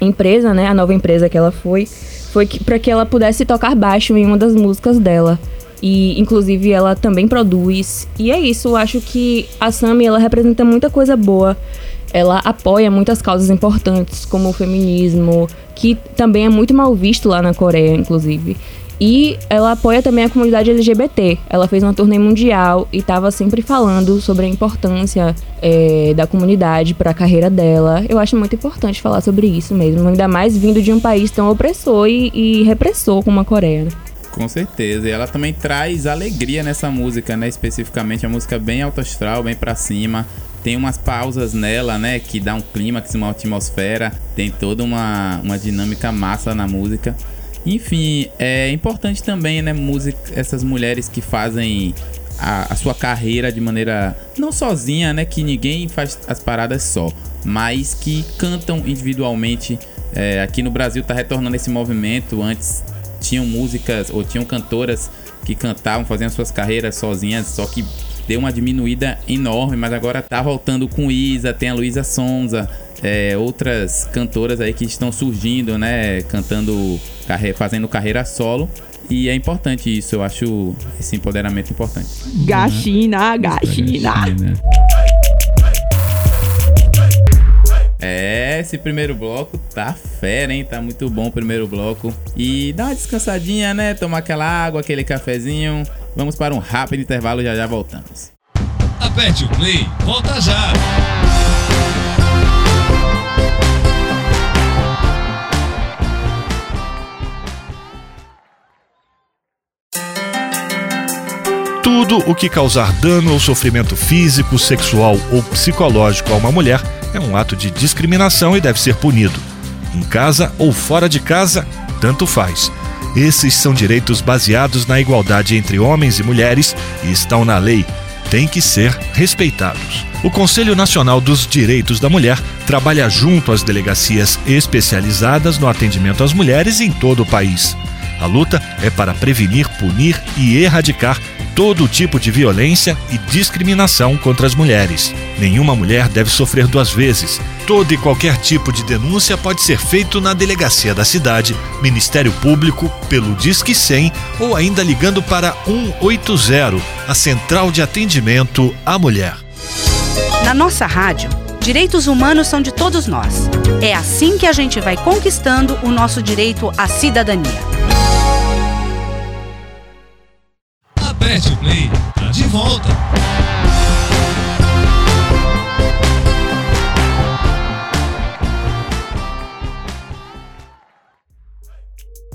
Speaker 3: empresa, né, a nova empresa que ela foi, foi para que ela pudesse tocar baixo em uma das músicas dela. E inclusive ela também produz. E é isso, eu acho que a Sammy ela representa muita coisa boa ela apoia muitas causas importantes, como o feminismo, que também é muito mal visto lá na Coreia, inclusive. E ela apoia também a comunidade LGBT. Ela fez uma turnê mundial e estava sempre falando sobre a importância é, da comunidade para a carreira dela. Eu acho muito importante falar sobre isso mesmo, ainda mais vindo de um país tão opressor e, e repressor como a Coreia.
Speaker 1: Com certeza. E ela também traz alegria nessa música, né? Especificamente a música bem alto astral, bem para cima tem umas pausas nela, né? Que dá um clímax, uma atmosfera. Tem toda uma, uma dinâmica massa na música. Enfim, é importante também, né? Música, essas mulheres que fazem a, a, sua carreira de maneira não sozinha, né? Que ninguém faz as paradas só, mas que cantam individualmente. É, aqui no Brasil tá retornando esse movimento. Antes tinham músicas ou tinham cantoras que cantavam, faziam suas carreiras sozinhas, só que deu uma diminuída enorme, mas agora tá voltando com Isa, tem a Luísa Sonza, é, outras cantoras aí que estão surgindo, né? Cantando, fazendo carreira solo. E é importante isso, eu acho esse empoderamento importante.
Speaker 2: Gachina, gachina.
Speaker 1: É, esse primeiro bloco tá fera, hein? Tá muito bom o primeiro bloco. E dá uma descansadinha, né? Tomar aquela água, aquele cafezinho. Vamos para um rápido intervalo, já já voltamos.
Speaker 5: Aperte o play, volta já!
Speaker 6: Tudo o que causar dano ou sofrimento físico, sexual ou psicológico a uma mulher é um ato de discriminação e deve ser punido. Em casa ou fora de casa, tanto faz. Esses são direitos baseados na igualdade entre homens e mulheres e estão na lei. Têm que ser respeitados. O Conselho Nacional dos Direitos da Mulher trabalha junto às delegacias especializadas no atendimento às mulheres em todo o país. A luta é para prevenir, punir e erradicar todo tipo de violência e discriminação contra as mulheres. Nenhuma mulher deve sofrer duas vezes. Todo e qualquer tipo de denúncia pode ser feito na delegacia da cidade, Ministério Público, pelo Disque 100 ou ainda ligando para 180, a Central de Atendimento à Mulher.
Speaker 7: Na nossa rádio, direitos humanos são de todos nós. É assim que a gente vai conquistando o nosso direito à cidadania.
Speaker 5: O play, tá de volta.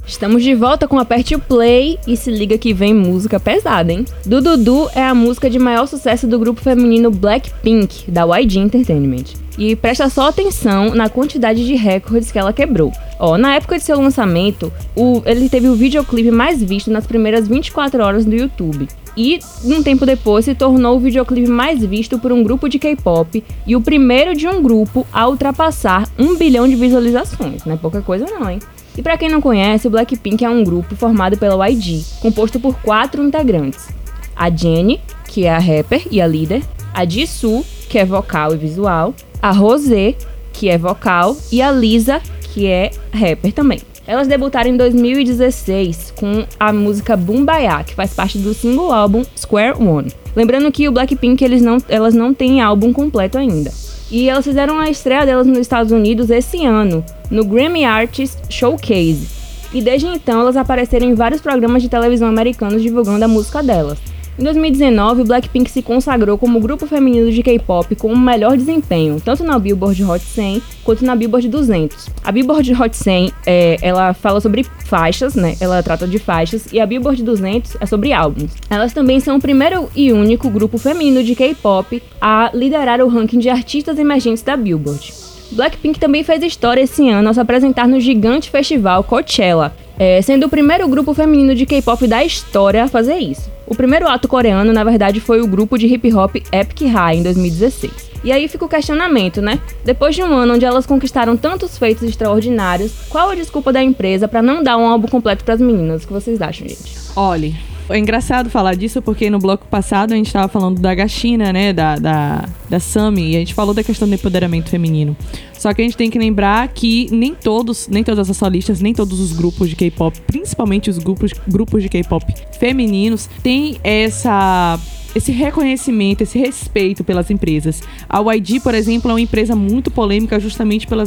Speaker 3: Estamos de volta com Aperte o Play e se liga que vem música pesada, hein? Dududu é a música de maior sucesso do grupo feminino Blackpink, da YG Entertainment. E presta só atenção na quantidade de recordes que ela quebrou. Ó, na época de seu lançamento, o, ele teve o videoclipe mais visto nas primeiras 24 horas do YouTube. E, um tempo depois, se tornou o videoclipe mais visto por um grupo de K-pop e o primeiro de um grupo a ultrapassar um bilhão de visualizações. Não é pouca coisa não, hein? E para quem não conhece, o Blackpink é um grupo formado pela YG, composto por quatro integrantes. A Jennie, que é a rapper e a líder, a Jisoo, que é vocal e visual, a Rosé, que é vocal, e a Lisa, que é rapper também. Elas debutaram em 2016 com a música Bumbaya, que faz parte do single álbum Square One. Lembrando que o Blackpink eles não, elas não têm álbum completo ainda. E elas fizeram a estreia delas nos Estados Unidos esse ano, no Grammy Artist Showcase. E desde então elas apareceram em vários programas de televisão americanos divulgando a música delas. Em 2019, o Blackpink se consagrou como grupo feminino de K-pop com o melhor desempenho, tanto na Billboard Hot 100 quanto na Billboard 200. A Billboard Hot 100, é, ela fala sobre faixas, né? Ela trata de faixas, e a Billboard 200 é sobre álbuns. Elas também são o primeiro e único grupo feminino de K-pop a liderar o ranking de artistas emergentes da Billboard. Blackpink também fez história esse ano ao se apresentar no gigante festival Coachella, é, sendo o primeiro grupo feminino de K-pop da história a fazer isso. O primeiro ato coreano, na verdade, foi o grupo de hip hop Epic High em 2016. E aí fica o questionamento, né? Depois de um ano onde elas conquistaram tantos feitos extraordinários, qual a desculpa da empresa para não dar um álbum completo para as meninas? O que vocês acham, gente?
Speaker 2: Olhe, é engraçado falar disso porque no bloco passado a gente estava falando da Gachina, né, da, da, da Sami, e a gente falou da questão do empoderamento feminino. Só que a gente tem que lembrar que nem todos, nem todas as solistas, nem todos os grupos de K-pop, principalmente os grupos, grupos de K-pop femininos, têm essa esse reconhecimento, esse respeito pelas empresas. A YG, por exemplo, é uma empresa muito polêmica justamente pela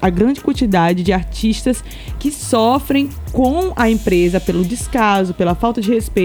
Speaker 2: a grande quantidade de artistas que sofrem com a empresa pelo descaso, pela falta de respeito.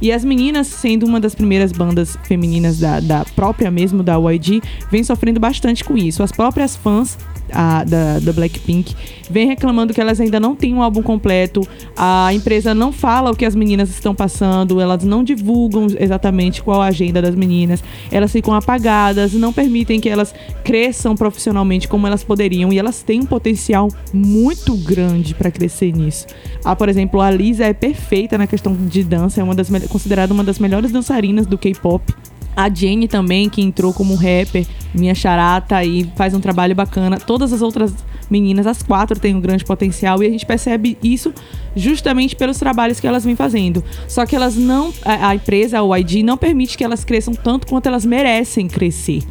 Speaker 2: E as meninas, sendo uma das primeiras bandas femininas da, da própria mesmo da YG, vem sofrendo bastante com isso. As próprias fãs a, da, da Blackpink, vem reclamando que elas ainda não têm um álbum completo, a empresa não fala o que as meninas estão passando, elas não divulgam exatamente qual a agenda das meninas, elas ficam apagadas, não permitem que elas cresçam profissionalmente como elas poderiam e elas têm um potencial muito grande para crescer nisso. Ah, por exemplo, a Lisa é perfeita na questão de dança, é uma das considerada uma das melhores dançarinas do K-pop. A Jenny também, que entrou como rapper, minha charata e faz um trabalho bacana. Todas as outras meninas, as quatro, têm um grande potencial e a gente percebe isso justamente pelos trabalhos que elas vêm fazendo. Só que elas não, a, a empresa, o ID, não permite que elas cresçam tanto quanto elas merecem crescer.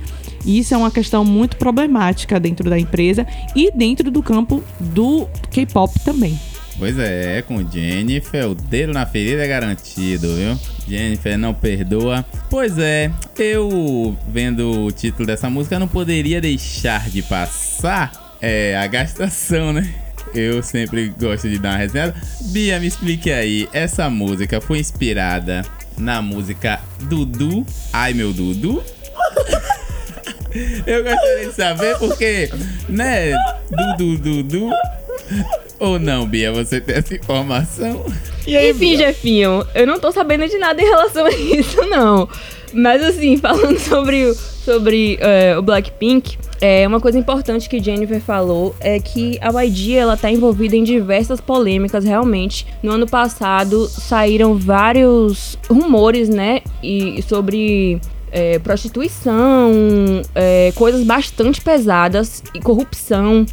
Speaker 2: E isso é uma questão muito problemática dentro da empresa e dentro do campo do K-pop também.
Speaker 1: Pois é, com Jennifer, o dedo na ferida é garantido, viu? Jennifer não perdoa. Pois é, eu vendo o título dessa música não poderia deixar de passar é, a gastação, né? Eu sempre gosto de dar uma resenha. Bia, me explique aí, essa música foi inspirada na música Dudu, Ai Meu Dudu? Eu gostaria de saber porque, né, Dudu Dudu ou não, Bia, você tem essa informação?
Speaker 3: E aí, Enfim, Jefinho, eu não tô sabendo de nada em relação a isso, não. Mas assim, falando sobre, o, sobre uh, o Blackpink, é, uma coisa importante que Jennifer falou é que a YG ela tá envolvida em diversas polêmicas realmente. No ano passado saíram vários rumores, né, e sobre é, prostituição, é, coisas bastante pesadas e corrupção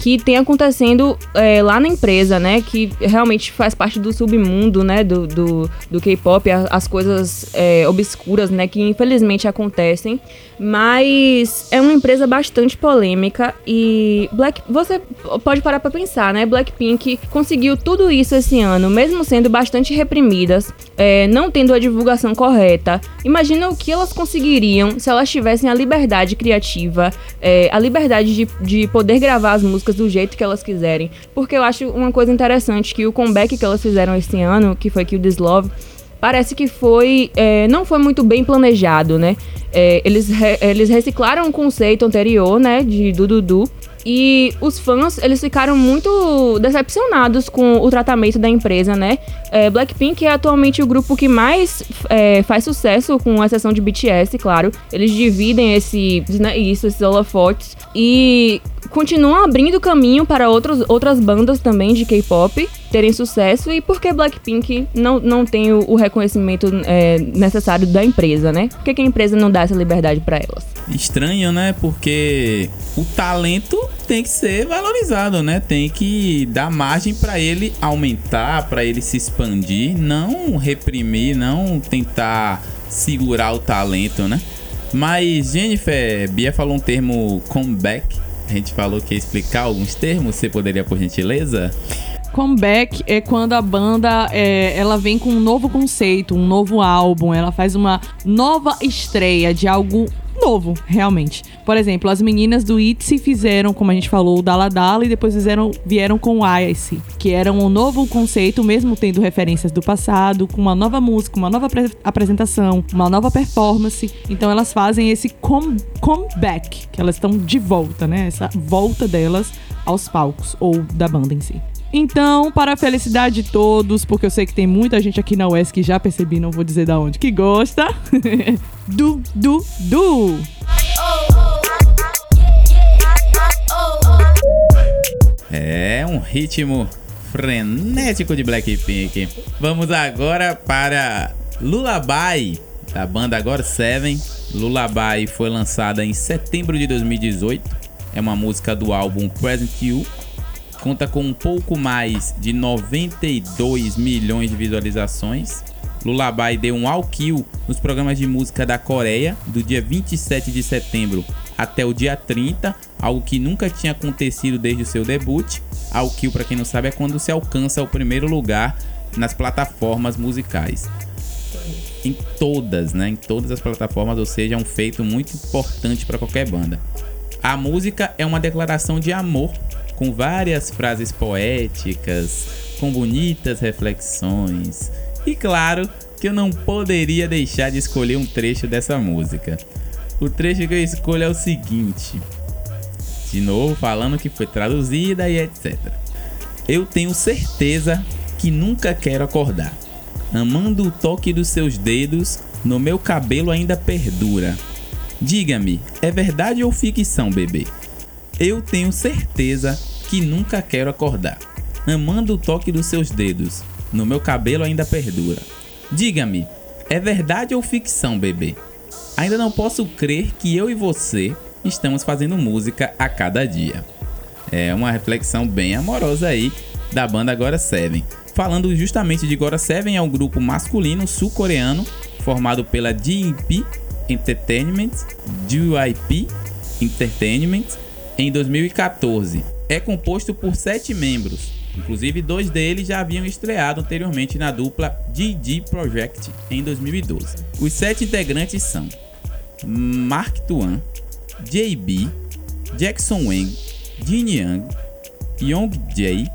Speaker 3: que tem acontecendo é, lá na empresa, né? Que realmente faz parte do submundo, né? Do, do, do K-pop, as coisas é, obscuras, né? Que infelizmente acontecem. Mas é uma empresa bastante polêmica e Black, você pode parar para pensar, né? Blackpink conseguiu tudo isso esse ano, mesmo sendo bastante reprimidas, é, não tendo a divulgação correta. Imagina o que elas conseguiriam se elas tivessem a liberdade criativa, a liberdade de, de poder gravar as músicas do jeito que elas quiserem. Porque eu acho uma coisa interessante que o comeback que elas fizeram esse ano, que foi o This Love, parece que foi é, não foi muito bem planejado, né? É, eles, re, eles reciclaram o conceito anterior, né, de Dudu e os fãs, eles ficaram muito decepcionados com o tratamento da empresa, né? É, Blackpink é atualmente o grupo que mais é, faz sucesso, com exceção de BTS, claro. Eles dividem esse, né, isso, esses holofotes. E continuam abrindo caminho para outros, outras bandas também de K-pop terem sucesso e por que Blackpink não, não tem o, o reconhecimento é, necessário da empresa, né? Por que, que a empresa não dá essa liberdade para elas?
Speaker 1: Estranho, né? Porque o talento tem que ser valorizado, né? Tem que dar margem para ele aumentar, para ele se expandir, não reprimir, não tentar segurar o talento, né? Mas Jennifer, Bia falou um termo comeback a gente falou que ia explicar alguns termos, você poderia, por gentileza?
Speaker 2: Comeback é quando a banda é, ela vem com um novo conceito, um novo álbum, ela faz uma nova estreia de algo novo, realmente. Por exemplo, as meninas do ITZY fizeram, como a gente falou, o Dala Dala e depois fizeram, vieram com o Ice, que era um novo conceito, mesmo tendo referências do passado, com uma nova música, uma nova apresentação, uma nova performance. Então elas fazem esse come, comeback, que elas estão de volta, né? Essa volta delas aos palcos ou da banda em si. Então, para a felicidade de todos, porque eu sei que tem muita gente aqui na UES que já percebi, não vou dizer da onde, que gosta. du, du, du.
Speaker 1: É um ritmo frenético de Blackpink. Vamos agora para Lullaby, da banda Agora Seven. Lullaby foi lançada em setembro de 2018. É uma música do álbum Present You, conta com um pouco mais de 92 milhões de visualizações. Lullaby deu um all kill nos programas de música da Coreia do dia 27 de setembro até o dia 30, algo que nunca tinha acontecido desde o seu debut. All kill, para quem não sabe, é quando se alcança o primeiro lugar nas plataformas musicais. Em todas, né? Em todas as plataformas, ou seja, é um feito muito importante para qualquer banda. A música é uma declaração de amor com várias frases poéticas, com bonitas reflexões. E claro que eu não poderia deixar de escolher um trecho dessa música. O trecho que eu escolho é o seguinte: de novo, falando que foi traduzida e etc. Eu tenho certeza que nunca quero acordar. Amando o toque dos seus dedos, no meu cabelo ainda perdura. Diga-me, é verdade ou ficção, bebê? Eu tenho certeza que nunca quero acordar. Amando o toque dos seus dedos, no meu cabelo ainda perdura. Diga-me, é verdade ou ficção, bebê? Ainda não posso crer que eu e você estamos fazendo música a cada dia. É uma reflexão bem amorosa aí da banda Agora Seven. Falando justamente de Agora Seven, é um grupo masculino sul-coreano formado pela DIP Entertainment, DYP Entertainment, em 2014 é composto por sete membros, Inclusive, dois deles já haviam estreado anteriormente na dupla GG Project em 2012. Os sete integrantes são Mark Tuan, JB, Jackson Wang, Jin Yang, Young Jae,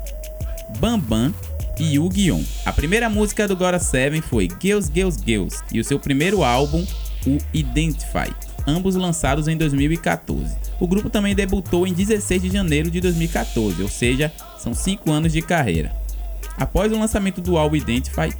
Speaker 1: Bambam e Yu Gion. A primeira música do Gora 7 foi Girls Girls Girls e o seu primeiro álbum, o Identify, ambos lançados em 2014. O grupo também debutou em 16 de janeiro de 2014, ou seja, são 5 anos de carreira. Após o lançamento do álbum Identify,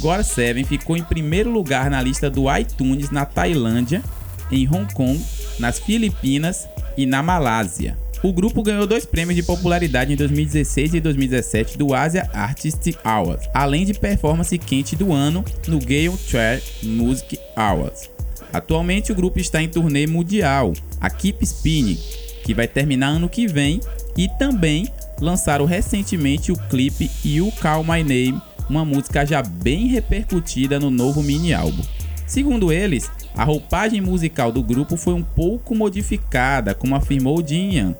Speaker 1: Gora 7 ficou em primeiro lugar na lista do iTunes na Tailândia, em Hong Kong, nas Filipinas e na Malásia. O grupo ganhou dois prêmios de popularidade em 2016 e 2017 do Asia Artistic Awards, além de performance quente do ano no Gale Chair Music Awards. Atualmente o grupo está em turnê mundial, a Keep Spinning, que vai terminar ano que vem, e também lançaram recentemente o clipe You Call My Name, uma música já bem repercutida no novo mini álbum. Segundo eles, a roupagem musical do grupo foi um pouco modificada, como afirmou Jin Yan,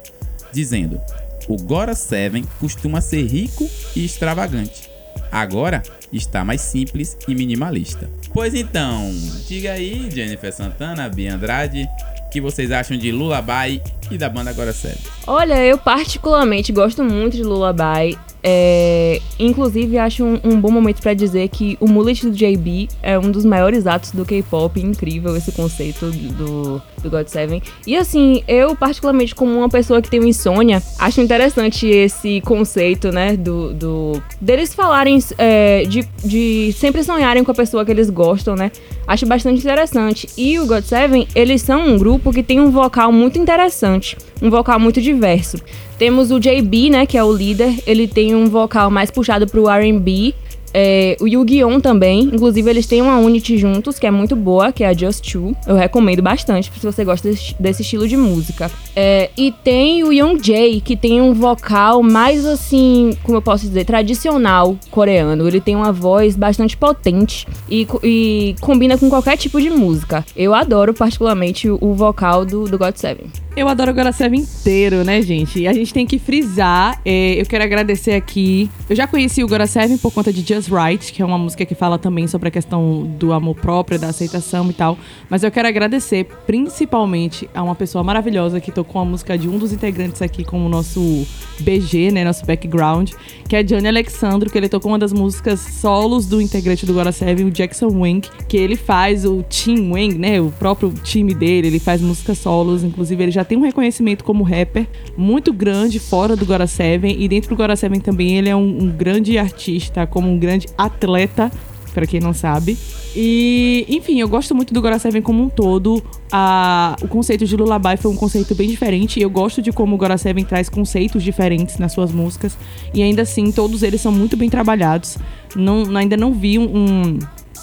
Speaker 1: dizendo: O Gora 7 costuma ser rico e extravagante. Agora está mais simples e minimalista. Pois então, diga aí, Jennifer Santana, Bia Andrade, o que vocês acham de Lullaby e da banda Agora 7?
Speaker 3: Olha, eu particularmente gosto muito de Lullaby. É, inclusive, acho um, um bom momento para dizer que o mullet do JB é um dos maiores atos do K-pop. Incrível esse conceito do, do God Seven. E assim, eu, particularmente, como uma pessoa que tem insônia, acho interessante esse conceito, né? Do, do deles falarem é, de, de sempre sonharem com a pessoa que eles gostam, né? Acho bastante interessante. E o God Seven, eles são um grupo que tem um vocal muito interessante, um vocal muito diverso. Temos o JB, né, que é o líder. Ele tem um vocal mais puxado pro R&B. É, o Yu-Gi-Oh! também. Inclusive, eles têm uma unity juntos, que é muito boa, que é a Just Two. Eu recomendo bastante se você gosta desse, desse estilo de música. É, e tem o Young Jae, que tem um vocal mais assim, como eu posso dizer, tradicional coreano. Ele tem uma voz bastante potente e, e combina com qualquer tipo de música. Eu adoro particularmente o, o vocal do, do God Seven.
Speaker 2: Eu adoro o Gora 7 inteiro, né, gente? E a gente tem que frisar. é, eu quero agradecer aqui. Eu já conheci o Gora 7 por conta de Just Right, que é uma música que fala também sobre a questão do amor próprio, da aceitação e tal. Mas eu quero agradecer principalmente a uma pessoa maravilhosa que tocou a música de um dos integrantes aqui como nosso BG, né? Nosso background, que é Johnny Alexandro, que ele tocou uma das músicas solos do integrante do Gora 7, o Jackson Wang, que ele faz o Team Wang, né? O próprio time dele, ele faz músicas solos. Inclusive, ele já tem um reconhecimento como rapper muito grande fora do Gora 7 e dentro do Gora 7 também ele é um, um grande artista, como um grande atleta, para quem não sabe. E, enfim, eu gosto muito do Gora 7 como um todo. A, o conceito de Lullaby foi um conceito bem diferente. Eu gosto de como o Gora 7 traz conceitos diferentes nas suas músicas. E ainda assim, todos eles são muito bem trabalhados. Não, ainda não vi um,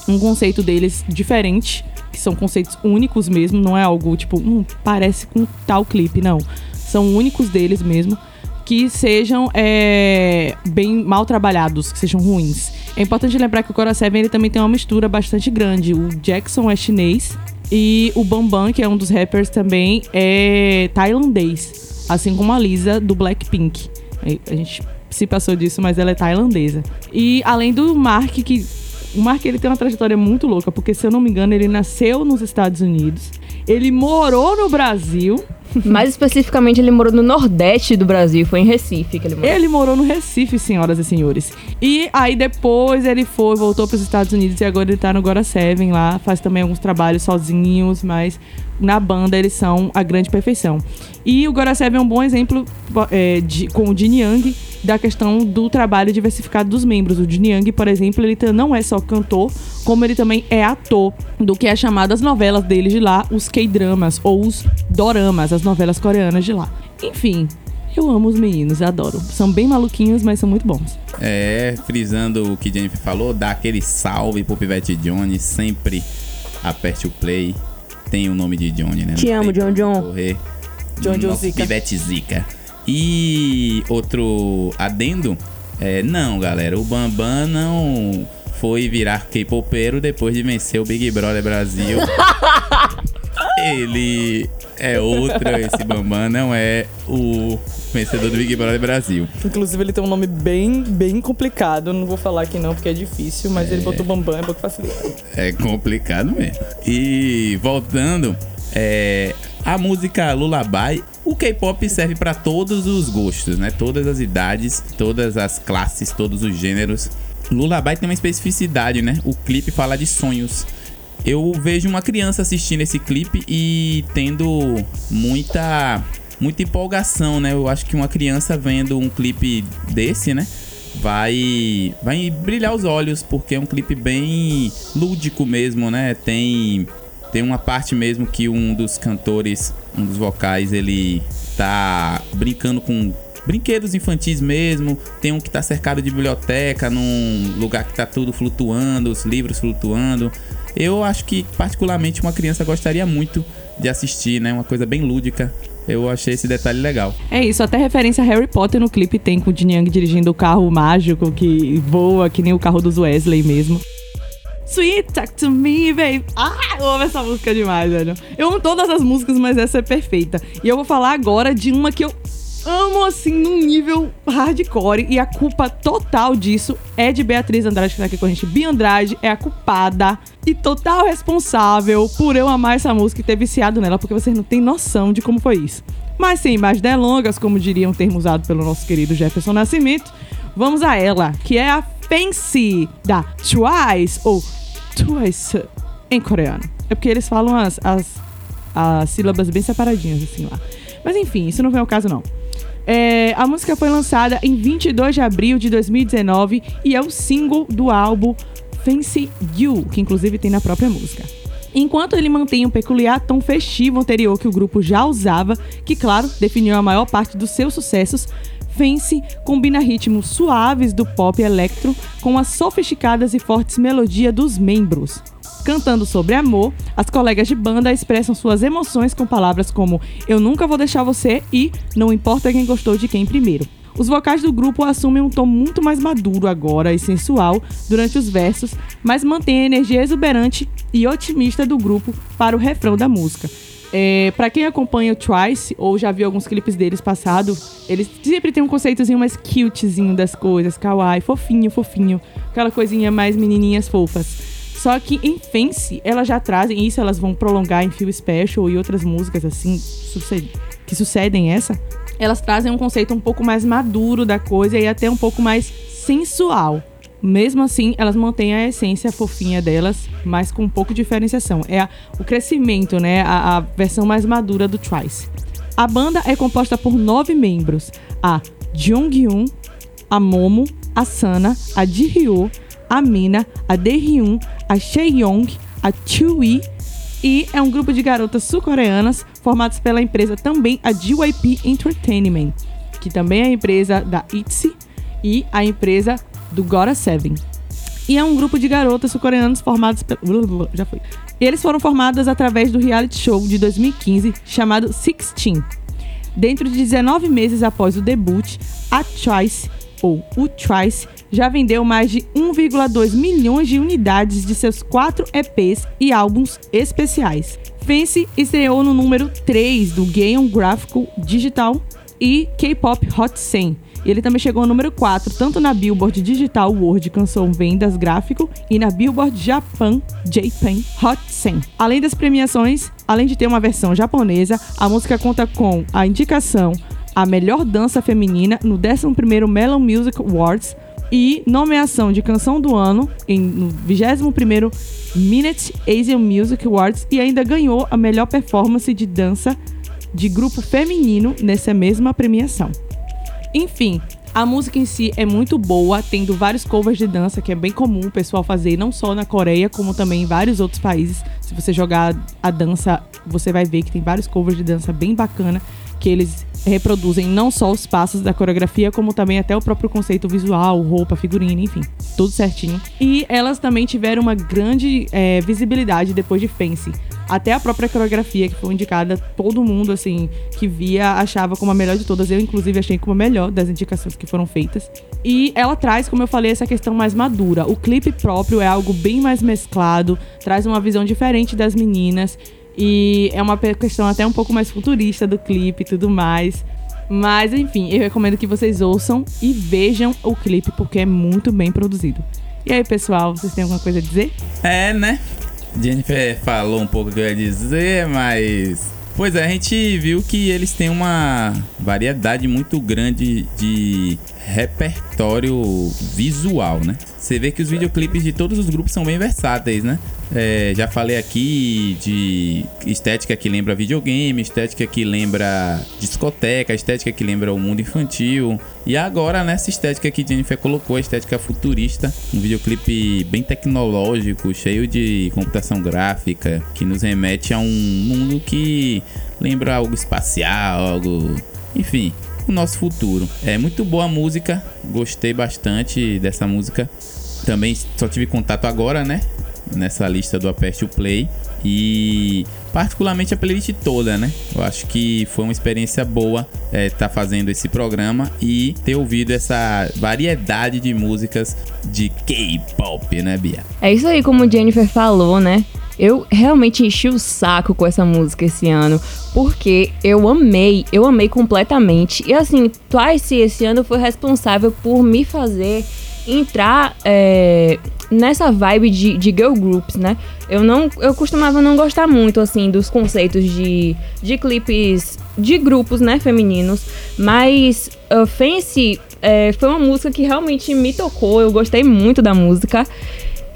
Speaker 2: um conceito deles diferente que são conceitos únicos mesmo, não é algo tipo, hum, parece com tal clipe, não. São únicos deles mesmo, que sejam é, bem mal trabalhados, que sejam ruins. É importante lembrar que o Cora 7 ele também tem uma mistura bastante grande. O Jackson é chinês e o Bambam, que é um dos rappers também, é tailandês. Assim como a Lisa do Blackpink. A gente se passou disso, mas ela é tailandesa. E além do Mark, que o Mark ele tem uma trajetória muito louca, porque se eu não me engano, ele nasceu nos Estados Unidos, ele morou no Brasil.
Speaker 3: Mais especificamente, ele morou no Nordeste do Brasil, foi em Recife que ele morou.
Speaker 2: Ele morou no Recife, senhoras e senhores. E aí depois ele foi, voltou para os Estados Unidos e agora ele tá no Gora Seven lá, faz também alguns trabalhos sozinhos, mas na banda eles são a grande perfeição. E o Gora Seven é um bom exemplo é, de, com o Jin Young da questão do trabalho diversificado dos membros. O Jin Young, por exemplo, ele não é só cantor, como ele também é ator do que é chamado as novelas dele de lá, os K-dramas ou os doramas, as novelas coreanas de lá. Enfim, eu amo os meninos, adoro. São bem maluquinhos, mas são muito bons.
Speaker 1: É, frisando o que Jennifer falou, dá aquele salve pro Pivete Johnny, sempre aperte o play. Tem o nome de Johnny, né?
Speaker 3: Te amo, John John.
Speaker 1: Correr.
Speaker 4: John John
Speaker 1: Nosso
Speaker 4: Zica.
Speaker 1: Pivete Zica. E outro adendo, é, não, galera, o Bambam não foi virar K-popeiro depois de vencer o Big Brother Brasil. Ele é outro, esse Bambam não é o vencedor do Big Brother Brasil.
Speaker 4: Inclusive, ele tem um nome bem, bem complicado. Não vou falar aqui não, porque é difícil, mas ele botou Bambam, é bom que facilita.
Speaker 1: É complicado mesmo. E voltando, é, a música Lullaby, o K-pop serve para todos os gostos, né? Todas as idades, todas as classes, todos os gêneros. Lullaby tem uma especificidade, né? O clipe fala de sonhos. Eu vejo uma criança assistindo esse clipe e tendo muita muita empolgação, né? Eu acho que uma criança vendo um clipe desse, né? Vai vai brilhar os olhos porque é um clipe bem lúdico mesmo, né? Tem tem uma parte mesmo que um dos cantores, um dos vocais, ele tá brincando com brinquedos infantis mesmo. Tem um que tá cercado de biblioteca, num lugar que tá tudo flutuando, os livros flutuando. Eu acho que, particularmente, uma criança gostaria muito de assistir, né? Uma coisa bem lúdica. Eu achei esse detalhe legal.
Speaker 2: É isso, até referência a Harry Potter no clipe tem com o Jin Young dirigindo o carro mágico que voa, que nem o carro dos Wesley mesmo. Sweet Talk to Me, baby. Ah, eu amo essa música demais, velho. Eu amo todas as músicas, mas essa é perfeita. E eu vou falar agora de uma que eu amo assim num nível hardcore e a culpa total disso é de Beatriz Andrade que tá aqui com a gente. Bia Andrade é a culpada e total responsável por eu amar essa música e ter viciado nela, porque vocês não têm noção de como foi isso. Mas sem mais delongas, como diria um termo usado pelo nosso querido Jefferson Nascimento, vamos a ela, que é a Fancy da Twice ou Twice em coreano. É porque eles falam as, as, as sílabas bem separadinhas assim lá. Mas enfim, isso não vem ao caso não. É, a música foi lançada em 22 de abril de 2019 e é o single do álbum Fancy You, que inclusive tem na própria música. Enquanto ele mantém um peculiar tom festivo anterior que o grupo já usava, que, claro, definiu a maior parte dos seus sucessos, Fancy combina ritmos suaves do pop electro com as sofisticadas e fortes melodias dos membros. Cantando sobre amor, as colegas de banda expressam suas emoções com palavras como Eu nunca vou deixar você e Não importa quem gostou de quem primeiro. Os vocais do grupo assumem um tom muito mais maduro agora e sensual durante os versos, mas mantém a energia exuberante e otimista do grupo para o refrão da música. É, para quem acompanha o Twice ou já viu alguns clipes deles passado, eles sempre tem um conceitozinho mais cutezinho das coisas, kawaii, fofinho, fofinho, aquela coisinha mais menininhas fofas. Só que em Fence, elas já trazem isso, elas vão prolongar em Feel Special e outras músicas assim que sucedem essa. Elas trazem um conceito um pouco mais maduro da coisa e até um pouco mais sensual. Mesmo assim, elas mantêm a essência fofinha delas, mas com um pouco de diferenciação. É a, o crescimento, né? A, a versão mais madura do Twice. A banda é composta por nove membros: a Jonghyun, a Momo, a Sana, a Jihyo, a Mina, a Daehyun, a Chaeyoung, a Chui e é um grupo de garotas sul-coreanas formadas pela empresa também a JYP Entertainment, que também é a empresa da ITZY e a empresa do Gora Seven. E é um grupo de garotas sul-coreanas formadas pelo... já foi. Eles foram formadas através do reality show de 2015 chamado Sixteen. Dentro de 19 meses após o debut, a Choice ou o Trice, já vendeu mais de 1,2 milhões de unidades de seus quatro EPs e álbuns especiais. Fancy estreou no número 3 do Game Graphical Digital e K-Pop Hot 100. E ele também chegou ao número 4, tanto na Billboard Digital World Canção Vendas Gráfico e na Billboard Japan Japan Hot 100. Além das premiações, além de ter uma versão japonesa, a música conta com a indicação a melhor dança feminina no 11º Melon Music Awards e nomeação de canção do ano em, no 21º Minute Asian Music Awards e ainda ganhou a melhor performance de dança de grupo feminino nessa mesma premiação. Enfim, a música em si é muito boa, tendo vários covers de dança que é bem comum o pessoal fazer, não só na Coreia, como também em vários outros países. Se você jogar a dança, você vai ver que tem vários covers de dança bem bacana que eles reproduzem não só os passos da coreografia, como também até o próprio conceito visual, roupa, figurino, enfim, tudo certinho. E elas também tiveram uma grande é, visibilidade depois de Fancy. Até a própria coreografia que foi indicada, todo mundo, assim, que via, achava como a melhor de todas. Eu, inclusive, achei como a melhor das indicações que foram feitas. E ela traz, como eu falei, essa questão mais madura. O clipe próprio é algo bem mais mesclado, traz uma visão diferente das meninas. E é uma questão até um pouco mais futurista do clipe e tudo mais. Mas enfim, eu recomendo que vocês ouçam e vejam o clipe porque é muito bem produzido. E aí, pessoal, vocês têm alguma coisa a dizer?
Speaker 1: É, né? Jennifer falou um pouco o que eu ia dizer, mas. Pois é, a gente viu que eles têm uma variedade muito grande de repertório visual, né? Você vê que os videoclipes de todos os grupos são bem versáteis, né? É, já falei aqui de estética que lembra videogame, estética que lembra discoteca, estética que lembra o mundo infantil. E agora nessa estética que Jennifer colocou, a estética futurista, um videoclipe bem tecnológico, cheio de computação gráfica, que nos remete a um mundo que lembra algo espacial, algo. Enfim, o nosso futuro. É muito boa a música, gostei bastante dessa música. Também só tive contato agora, né? Nessa lista do Aperte o Play. E particularmente a playlist toda, né? Eu acho que foi uma experiência boa estar é, tá fazendo esse programa e ter ouvido essa variedade de músicas de K-pop, né, Bia?
Speaker 3: É isso aí, como Jennifer falou, né? Eu realmente enchi o saco com essa música esse ano, porque eu amei, eu amei completamente. E assim, Twice esse ano foi responsável por me fazer entrar é, nessa vibe de, de girl groups, né? Eu não, eu costumava não gostar muito assim dos conceitos de, de clipes de grupos, né, femininos, mas uh, Fancy é, foi uma música que realmente me tocou. Eu gostei muito da música.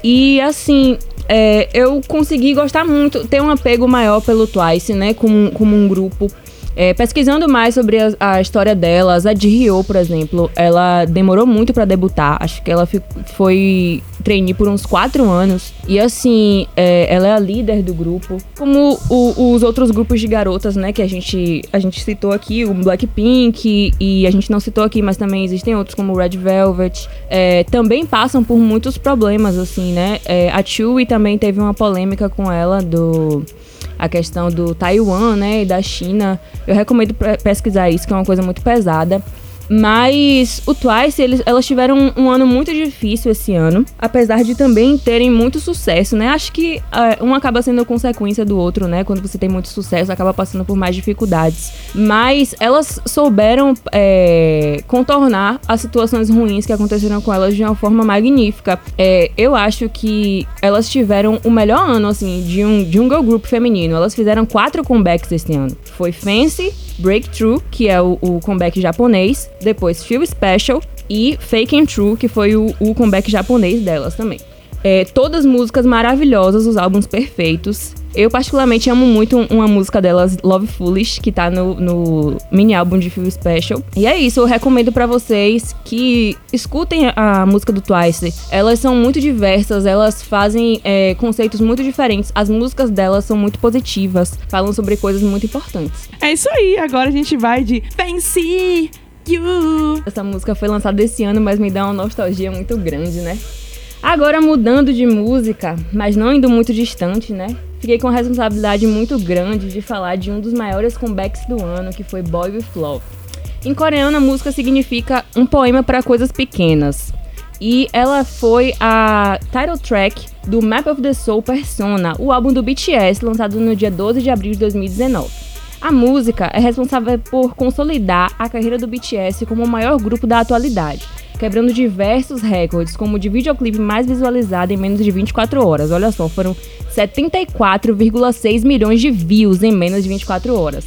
Speaker 3: E assim, é, eu consegui gostar muito, ter um apego maior pelo Twice, né? Como, como um grupo. É, pesquisando mais sobre a, a, história delas, a Ji-Hyo, por exemplo, ela demorou muito para debutar. Acho que ela foi trainee por uns quatro anos. E assim, é, ela é a líder do grupo. Como o, os outros grupos de garotas, né, que a gente, a gente citou aqui, o Blackpink, e a gente não citou aqui, mas também existem outros como Red Velvet, é, também passam por muitos problemas, assim, né? É, a Chewie também teve uma polêmica com ela do a questão do Taiwan, né, e da China. Eu recomendo pesquisar isso, que é uma coisa muito pesada. Mas o Twice, eles, elas tiveram um, um, ano muito difícil esse ano, apesar de também terem muito sucesso, né? Acho que uh, um acaba sendo consequência do outro, né? Quando você tem muito sucesso, acaba passando por mais dificuldades. Mas elas souberam é, contornar as situações ruins que aconteceram com elas de uma forma magnífica. É, eu acho que elas tiveram o melhor ano, assim, de um, de um girl group feminino. Elas fizeram quatro comebacks esse ano. Foi Fancy, Breakthrough, que é o, o comeback japonês, depois Feel Special e Fake and True, que foi o, o comeback japonês delas também. É, todas músicas maravilhosas, os álbuns perfeitos. Eu particularmente amo muito uma música delas, Love Foolish, que tá no, no mini álbum de Feel Special. E é isso, eu recomendo para vocês que escutem a, música do Twice. Elas são muito diversas, elas fazem é, conceitos muito diferentes. As músicas delas são muito positivas, falam sobre coisas muito importantes.
Speaker 2: É isso aí, agora a gente vai de Fancy You.
Speaker 3: Essa música foi lançada esse ano, mas me dá uma nostalgia muito grande, né? Agora mudando de música, mas não indo muito distante, né? Fiquei com a responsabilidade muito grande de falar de um dos maiores comebacks do ano, que foi Boy With Love. Em coreano, a música significa um poema para coisas pequenas. E ela foi a title track do Map of the Soul Persona, o álbum do BTS, lançado no dia 12 de abril de 2019. A música é responsável por consolidar a carreira do BTS como o maior grupo da atualidade quebrando diversos recordes, como o de videoclipe mais visualizado em menos de 24 horas. Olha só, foram 74,6 milhões de views em menos de 24 horas.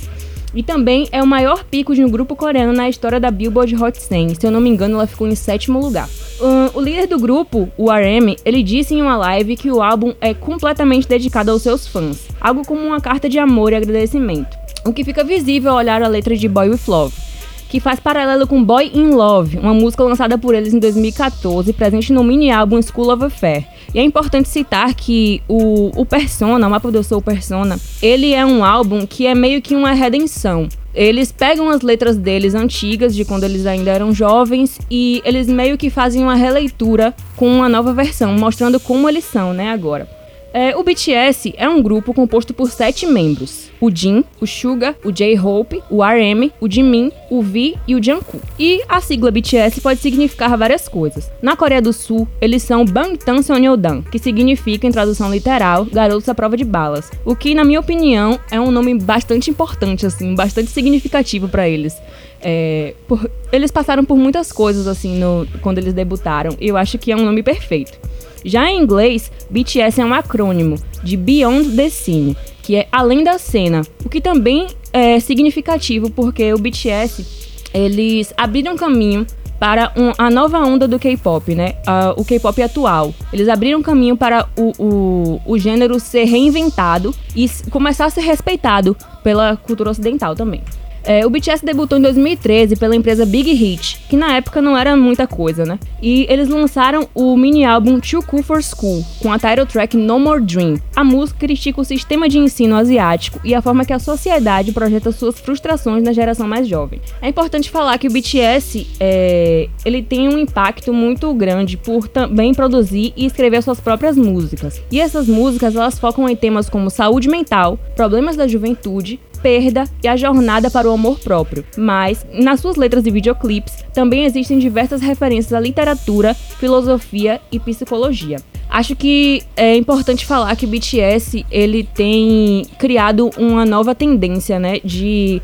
Speaker 3: E também é o maior pico de um grupo coreano na história da Billboard Hot 100. Se eu não me engano, ela ficou em sétimo lugar. Um, o líder do grupo, o RM, ele disse em uma live que o álbum é completamente dedicado aos seus fãs, algo como uma carta de amor e agradecimento. O que fica visível ao olhar a letra de Boy With Love que faz paralelo com Boy in Love, uma música lançada por eles em 2014, presente no mini álbum School of Affair. E é importante citar que o, o Persona, o mapa do Soul Persona, ele é um álbum que é meio que uma redenção. Eles pegam as letras deles antigas, de quando eles ainda eram jovens, e eles meio que fazem uma releitura com uma nova versão, mostrando como eles são, né, agora. É, o BTS é um grupo composto por sete membros: o Jin, o Suga, o J-Hope, o RM, o Jimin, o V e o Jungkook. E a sigla BTS pode significar várias coisas. Na Coreia do Sul, eles são Bangtan Sonyeodan, que significa, em tradução literal, garotos à prova de balas. O que, na minha opinião, é um nome bastante importante, assim, bastante significativo para eles. É, por- eles passaram por muitas coisas, assim, no, quando eles debutaram. E eu acho que é um nome perfeito. Já em inglês, BTS é um acrônimo de Beyond the Scene, que é além da cena. O que também é significativo, porque o BTS, eles abriram caminho para um- a nova onda do K-pop, né? Ah, o K-pop atual. Eles abriram caminho para o, o, o gênero ser reinventado e começar a ser respeitado pela cultura ocidental também. É, o BTS debutou em 2013 pela empresa Big Hit, que na época não era muita coisa, né? E eles lançaram o mini álbum Too Cool for School, com a title track No More Dream. A música critica o sistema de ensino asiático e a forma que a sociedade projeta suas frustrações na geração mais jovem. É importante falar que o BTS é, ele tem um impacto muito grande por também produzir e escrever suas próprias músicas. E essas músicas elas focam em temas como saúde mental, problemas da juventude, perda e a jornada para o amor próprio. Mas, nas suas letras e videoclipes, também existem diversas referências à literatura, filosofia e psicologia. Acho que é importante falar que BTS ele tem criado uma nova tendência, né, de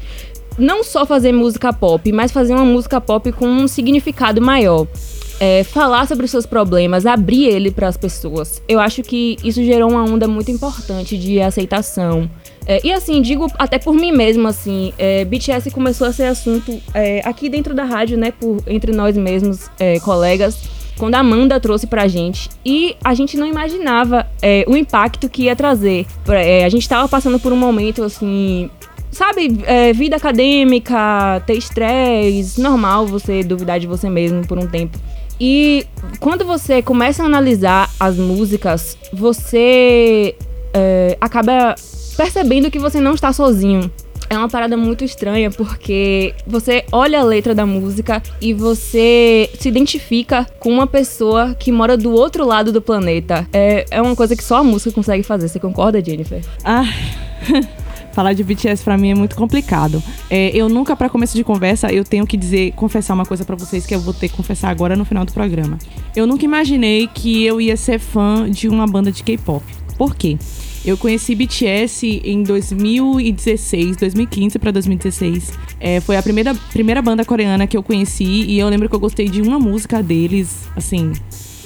Speaker 3: não só fazer música pop, mas fazer uma música pop com um significado maior. É, falar sobre os seus problemas, abrir ele para as pessoas. Eu acho que isso gerou uma onda muito importante de aceitação. É, e assim, digo até por mim mesma, assim, é, BTS começou a ser assunto é, aqui dentro da rádio, né, por, entre nós mesmos, é, colegas, quando a Amanda trouxe pra gente. E a gente não imaginava é, o impacto que ia trazer. É, a gente tava passando por um momento, assim, sabe, é, vida acadêmica, ter estresse, normal você duvidar de você mesmo por um tempo. E quando você começa a analisar as músicas, você é, acaba percebendo que você não está sozinho. É uma parada muito estranha porque você olha a letra da música e você se identifica com uma pessoa que mora do outro lado do planeta. É, é uma coisa que só a música consegue fazer. Você concorda, Jennifer?
Speaker 2: Ah, falar de BTS pra mim é muito complicado. É, eu nunca, pra começo de conversa, eu tenho que dizer, confessar uma coisa pra vocês que eu vou ter que confessar agora no final do programa. Eu nunca imaginei que eu ia ser fã de uma banda de K-pop. Por quê? Eu conheci BTS em 2016, 2015 pra 2016. É, foi a primeira, primeira banda coreana que eu conheci e eu lembro que eu gostei de uma música deles, assim,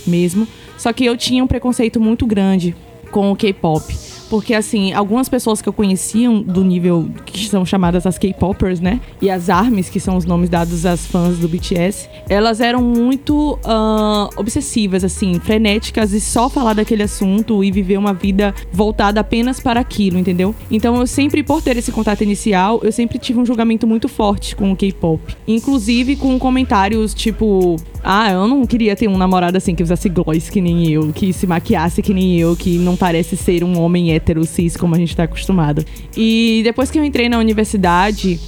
Speaker 2: mesmo. Só que eu tinha um preconceito muito grande com o K-pop. Porque, assim, algumas pessoas que eu conheciam do nível que são chamadas as K-popers, né? E as ARMYs, que são os nomes dados às fãs do BTS, elas eram muito ah, obsessivas, assim, frenéticas e só falar daquele assunto e viver uma vida voltada apenas para aquilo, entendeu? Então eu sempre, por ter esse contato inicial, eu sempre tive um julgamento muito forte com o K-pop. Inclusive com comentários tipo. Ah, eu não queria ter um namorado assim que usasse gloss que nem eu, que se maquiasse que nem eu, que não parece ser um homem hétero cis como a gente tá acostumado. E depois que eu entrei na universidade,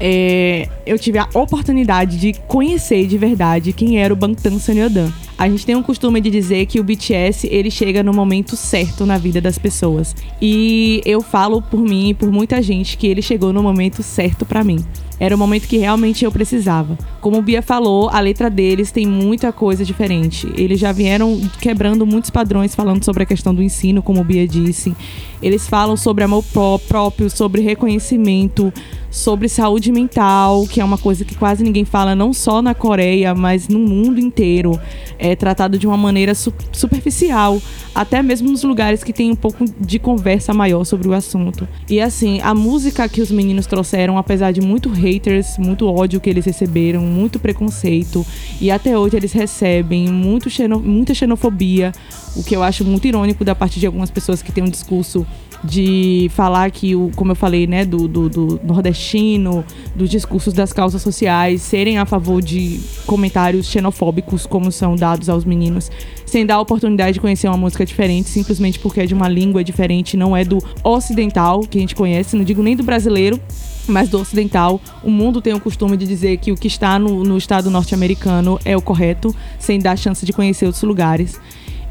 Speaker 2: é, eu tive a oportunidade de conhecer de verdade quem era o Bangtan Sonyeodan. A gente tem um costume de dizer que o BTS ele chega no momento certo na vida das pessoas. E eu falo por mim e por muita gente que ele chegou no momento certo pra mim. Era o momento que realmente eu precisava. Como o Bia falou, a letra deles tem muita coisa diferente. Eles já vieram quebrando muitos padrões falando sobre a questão do ensino, como o Bia disse. Eles falam sobre amor pró- próprio, sobre reconhecimento, sobre saúde mental, que é uma coisa que quase ninguém fala, não só na Coreia, mas no mundo inteiro. É tratado de uma maneira su- superficial, até mesmo nos lugares que tem um pouco de conversa maior sobre o assunto. E assim, a música que os meninos trouxeram, apesar de muito haters, muito ódio que eles receberam, muito preconceito, e até hoje eles recebem muito xeno- muita xenofobia, o que eu acho muito irônico da parte de algumas pessoas que têm um discurso de falar que, o, como eu falei, né, do, do, do nordestino, dos discursos das causas sociais, serem a favor de comentários xenofóbicos como são dados aos meninos, sem dar a oportunidade de conhecer uma música diferente, simplesmente porque é de uma língua diferente, não é do ocidental, que a gente conhece, não digo nem do brasileiro, mas do ocidental. O mundo tem o costume de dizer que o que está no, no estado norte-americano é o correto, sem dar chance de conhecer outros lugares.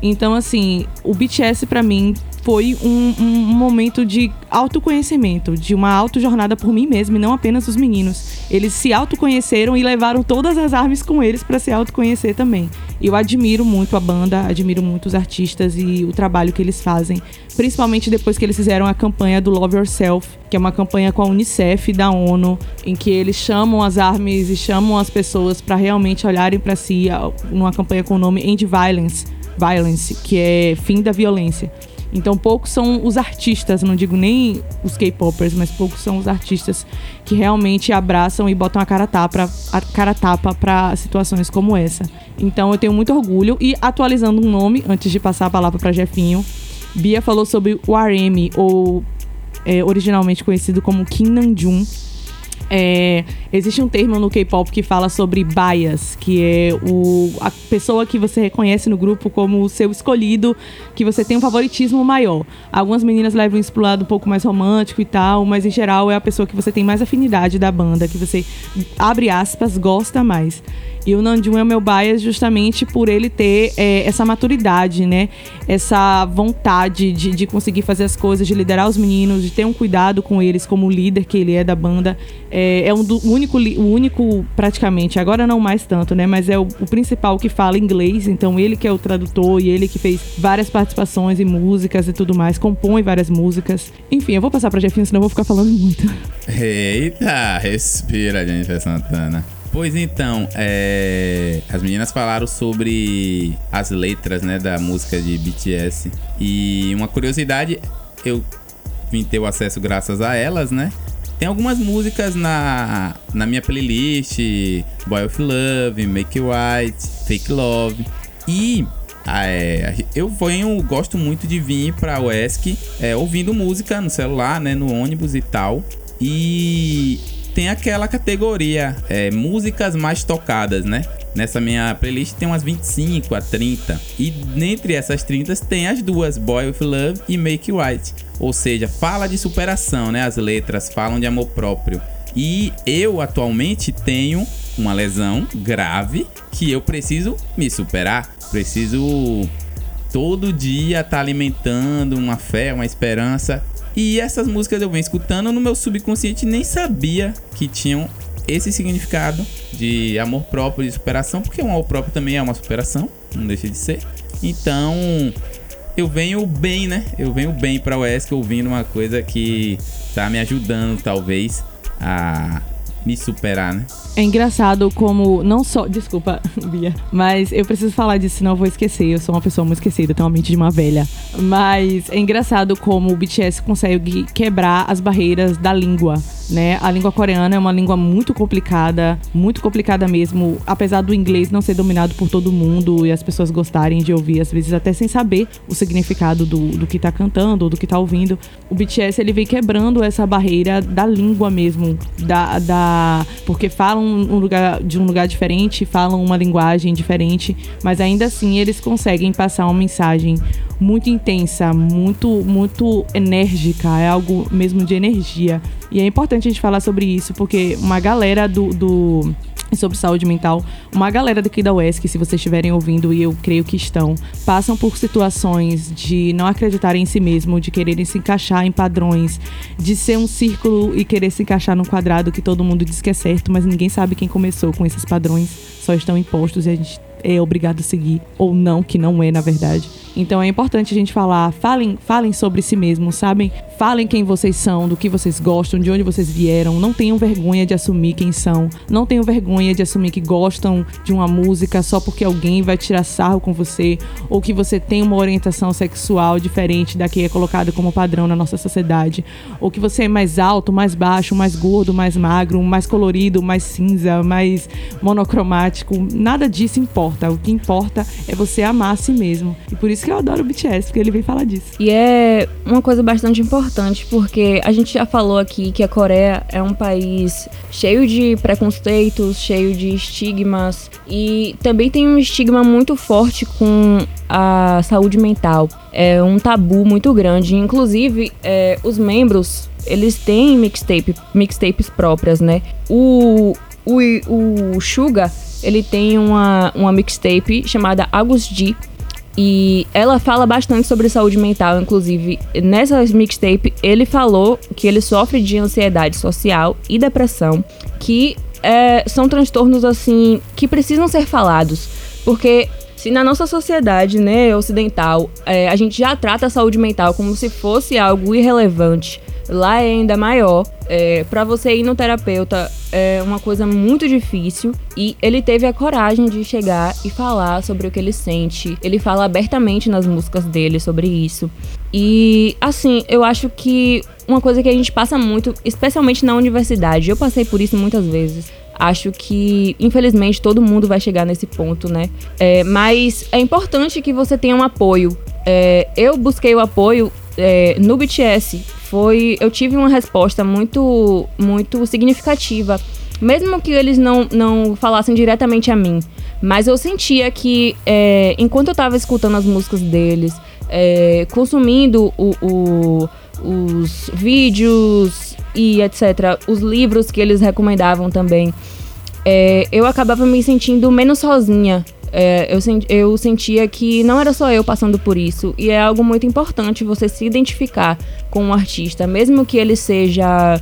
Speaker 2: Então, assim, o BTS pra mim foi um, um momento de autoconhecimento, de uma autojornada por mim mesma e não apenas os meninos. Eles se autoconheceram e levaram todas as armas com eles para se autoconhecer também. Eu admiro muito a banda, admiro muito os artistas e o trabalho que eles fazem, principalmente depois que eles fizeram a campanha do Love Yourself, que é uma campanha com a Unicef da ONU, em que eles chamam as armas e chamam as pessoas para realmente olharem para si, numa campanha com o nome End Violence, Violence, que é fim da violência. Então, poucos são os artistas, não digo nem os K-popers, mas poucos são os artistas que realmente abraçam e botam a cara tapa, a cara tapa para situações como essa. Então, eu tenho muito orgulho e atualizando um nome antes de passar a palavra para Jefinho, Bia falou sobre o RM ou é, originalmente conhecido como Kim Namjoon é, existe um termo no K-pop que fala sobre bias, que é o, a pessoa que você reconhece no grupo como o seu escolhido, que você tem um favoritismo maior. Algumas meninas levam isso pro lado um pouco mais romântico e tal, mas em geral é a pessoa que você tem mais afinidade da banda, que você, abre aspas, gosta mais. E o Nanjum é o meu bias justamente por ele ter é, essa maturidade, né? Essa vontade de, de conseguir fazer as coisas, de liderar os meninos, de ter um cuidado com eles como líder que ele é da banda. É, é um do, o único, o único, praticamente, agora não mais tanto, né? Mas é o, o, principal que fala inglês, então ele que é o tradutor e ele que fez várias participações em músicas e tudo mais, compõe várias músicas. Enfim, eu vou passar pra Jefinho, senão eu vou ficar falando muito.
Speaker 1: Eita, respira, Jennifer Santana. Pois então, é... as meninas falaram sobre as letras, né, da música de BTS. E uma curiosidade, eu vim ter o acesso graças a elas, né? Tem algumas músicas na, na minha playlist, Boy of Love, Make It White, Fake Love. E é, eu venho, gosto muito de vir pra UESC é, ouvindo música no celular, né, no ônibus e tal. E tem aquela categoria é, músicas mais tocadas, né? Nessa minha playlist tem umas 25 a 30. E dentre essas 30 tem as duas, Boy with Love e Make White. Ou seja, fala de superação, né? As letras falam de amor próprio. E eu atualmente tenho uma lesão grave que eu preciso me superar. Preciso todo dia estar tá alimentando uma fé, uma esperança e essas músicas eu venho escutando no meu subconsciente nem sabia que tinham esse significado de amor próprio e superação, porque o amor próprio também é uma superação, não deixa de ser. Então, eu venho bem, né? Eu venho bem para o ESC ouvindo uma coisa que tá me ajudando talvez a me superar, né?
Speaker 2: É engraçado como, não só. Desculpa, Bia. Mas eu preciso falar disso, senão eu vou esquecer. Eu sou uma pessoa muito esquecida, tenho uma mente de uma velha. Mas é engraçado como o BTS consegue quebrar as barreiras da língua né? A língua coreana é uma língua muito complicada, muito complicada mesmo, apesar do inglês não ser dominado por todo mundo e as pessoas gostarem de ouvir, às vezes até sem saber o significado do, do que tá cantando ou do que tá ouvindo. O BTS ele vem quebrando essa barreira da língua mesmo, da, da porque falam um lugar, de um lugar diferente, falam uma linguagem diferente, mas ainda assim eles conseguem passar uma mensagem muito intensa, muito muito enérgica, é algo mesmo de energia. E é importante a gente falar sobre isso, porque uma galera do, do sobre saúde mental, uma galera daqui da UESC, se vocês estiverem ouvindo, e eu creio que estão, passam por situações de não acreditarem em si mesmo, de quererem se encaixar em padrões, de ser um círculo e querer se encaixar num quadrado que todo mundo diz que é certo, mas ninguém sabe quem começou com esses padrões, só estão impostos e a gente é obrigado a seguir, ou não, que não é, na verdade. Então é importante a gente falar, falem, falem sobre si mesmos, sabem? Falem quem vocês são, do que vocês gostam, de onde vocês vieram. Não tenham vergonha de assumir quem são. Não tenham vergonha de assumir que gostam de uma música só porque alguém vai tirar sarro com você ou que você tem uma orientação sexual diferente da que é colocada como padrão na nossa sociedade, ou que você é mais alto, mais baixo, mais gordo, mais magro, mais colorido, mais cinza, mais monocromático. Nada disso importa. O que importa é você amar a si mesmo. E por isso isso que eu adoro o BTS, porque ele vem falar disso.
Speaker 3: E é uma coisa bastante importante, porque a gente já falou aqui que a Coreia é um país cheio de preconceitos, cheio de estigmas, e também tem um estigma muito forte com a saúde mental. É um tabu muito grande. Inclusive, é, os membros eles têm mixtape, mixtapes próprias, né? O, o, o Suga, ele tem uma, uma mixtape chamada Agus D, E ela fala bastante sobre saúde mental, inclusive nessa mixtape ele falou que ele sofre de ansiedade social e depressão, que é, são transtornos assim que precisam ser falados, porque se na nossa sociedade, né, ocidental, é, a gente já trata a saúde mental como se fosse algo irrelevante, lá é ainda maior. É, para você ir no terapeuta é uma coisa muito difícil e ele teve a coragem de chegar e falar sobre o que ele sente. Ele fala abertamente nas músicas dele sobre isso. E assim, eu acho que uma coisa que a gente passa muito, especialmente na universidade, eu passei por isso muitas vezes Acho que, infelizmente, todo mundo vai chegar nesse ponto, né? É, mas é importante que você tenha um apoio. É, eu busquei o apoio é, no BTS. Foi, eu tive uma resposta muito, muito significativa. Mesmo que eles não, não falassem diretamente a mim. Mas eu sentia que, é, enquanto eu tava escutando as músicas deles, é, consumindo o, o, os vídeos, e etc., os livros que eles recomendavam também, é, eu acabava me sentindo menos sozinha. É, eu, eu sentia que não era só eu passando por isso, e é algo muito importante você se identificar com um artista, mesmo que ele seja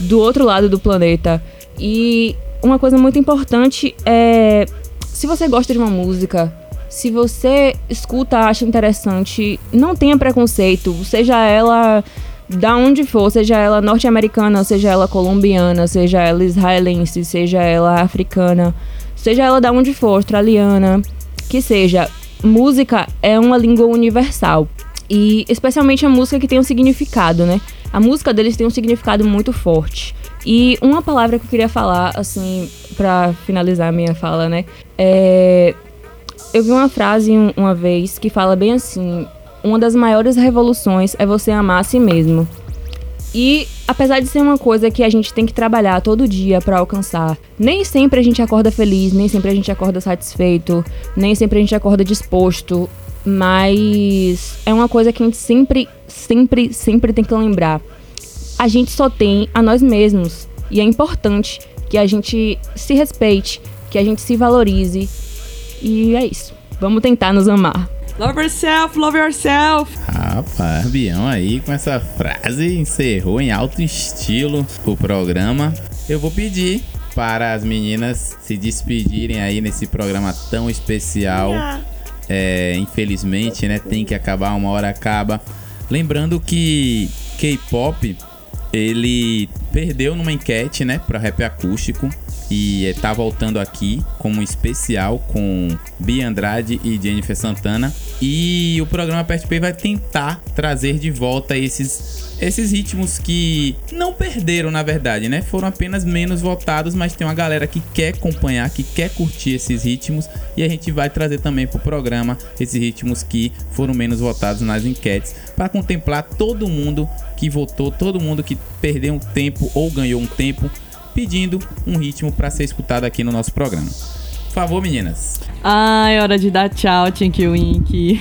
Speaker 3: do outro lado do planeta. E uma coisa muito importante é: se você gosta de uma música, se você escuta, acha interessante, não tenha preconceito, seja ela da onde for, seja ela norte-americana, seja ela colombiana, seja ela israelense, seja ela africana, seja ela da onde for, australiana, que seja, música é uma língua universal. E especialmente a música que tem um significado, né? A música deles tem um significado muito forte. E uma palavra que eu queria falar, assim, para finalizar a minha fala, né? É... Eu vi uma frase uma vez que fala bem assim: uma das maiores revoluções é você amar a si mesmo. E apesar de ser uma coisa que a gente tem que trabalhar todo dia para alcançar, nem sempre a gente acorda feliz, nem sempre a gente acorda satisfeito, nem sempre a gente acorda disposto, mas é uma coisa que a gente sempre, sempre, sempre tem que lembrar. A gente só tem a nós mesmos e é importante que a gente se respeite, que a gente se valorize. E é isso. Vamos tentar nos amar.
Speaker 2: Love yourself, love yourself.
Speaker 1: Rapaz, Bião aí com essa frase encerrou em alto estilo o programa. Eu vou pedir para as meninas se despedirem aí nesse programa tão especial. É, infelizmente, né, tem que acabar, uma hora acaba. Lembrando que K-pop ele perdeu numa enquete, né, para rap acústico e está voltando aqui como um especial com Bia Andrade e Jennifer Santana. E o programa PSP vai tentar trazer de volta esses esses ritmos que não perderam, na verdade, né? Foram apenas menos votados, mas tem uma galera que quer acompanhar, que quer curtir esses ritmos e a gente vai trazer também pro programa esses ritmos que foram menos votados nas enquetes para contemplar todo mundo que votou, todo mundo que perdeu um tempo ou ganhou um tempo pedindo um ritmo para ser escutado aqui no nosso programa. Por favor, meninas.
Speaker 2: Ai, hora de dar tchau, Tinky Wink.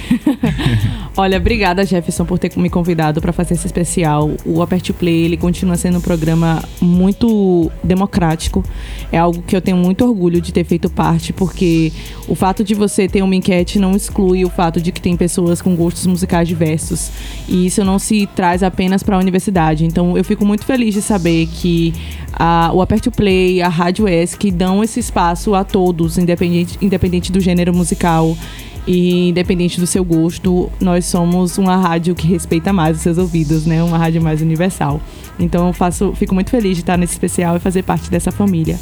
Speaker 2: Olha, obrigada, Jefferson, por ter me convidado para fazer esse especial. O Aperte Play, ele continua sendo um programa muito democrático. É algo que eu tenho muito orgulho de ter feito parte, porque o fato de você ter uma enquete não exclui o fato de que tem pessoas com gostos musicais diversos. E isso não se traz apenas para a universidade. Então, eu fico muito feliz de saber que a, o Aperte Play, a Rádio ESC dão esse espaço a todos, independente, independente do gênero musical e independente do seu gosto, nós somos uma rádio que respeita mais os seus ouvidos, né? Uma rádio mais universal. Então eu faço, fico muito feliz de estar nesse especial e fazer parte dessa família.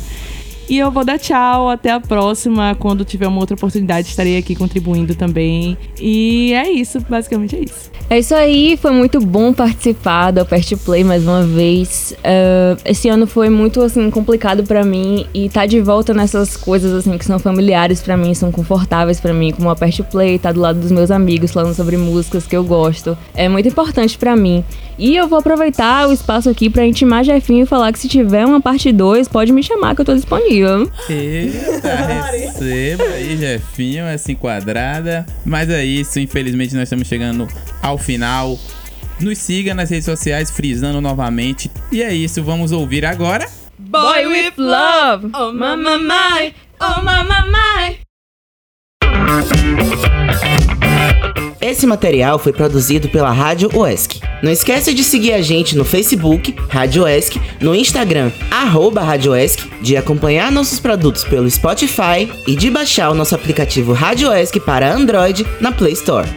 Speaker 2: E eu vou dar tchau, até a próxima. Quando tiver uma outra oportunidade, estarei aqui contribuindo também. E é isso, basicamente é isso.
Speaker 3: É isso aí, foi muito bom participar do Aperte Play mais uma vez. Uh, esse ano foi muito assim complicado para mim e tá de volta nessas coisas assim que são familiares para mim, são confortáveis para mim, como o Aperte Play, tá do lado dos meus amigos falando sobre músicas que eu gosto. É muito importante para mim. E eu vou aproveitar o espaço aqui para intimar Jefinho e falar que se tiver uma parte 2, pode me chamar que eu tô disponível.
Speaker 1: Eita, receba aí, Jefinho, essa enquadrada. Mas é isso, infelizmente nós estamos chegando ao final. Nos siga nas redes sociais, frisando novamente. E é isso, vamos ouvir agora.
Speaker 2: Boy with Love! Oh, my, my, my! Oh, my, my, my!
Speaker 8: Esse material foi produzido pela Rádio UESC. Não esqueça de seguir a gente no Facebook, Rádio UESC, no Instagram, arroba Rádio UESC, de acompanhar nossos produtos pelo Spotify e de baixar o nosso aplicativo Rádio UESC para Android na Play Store.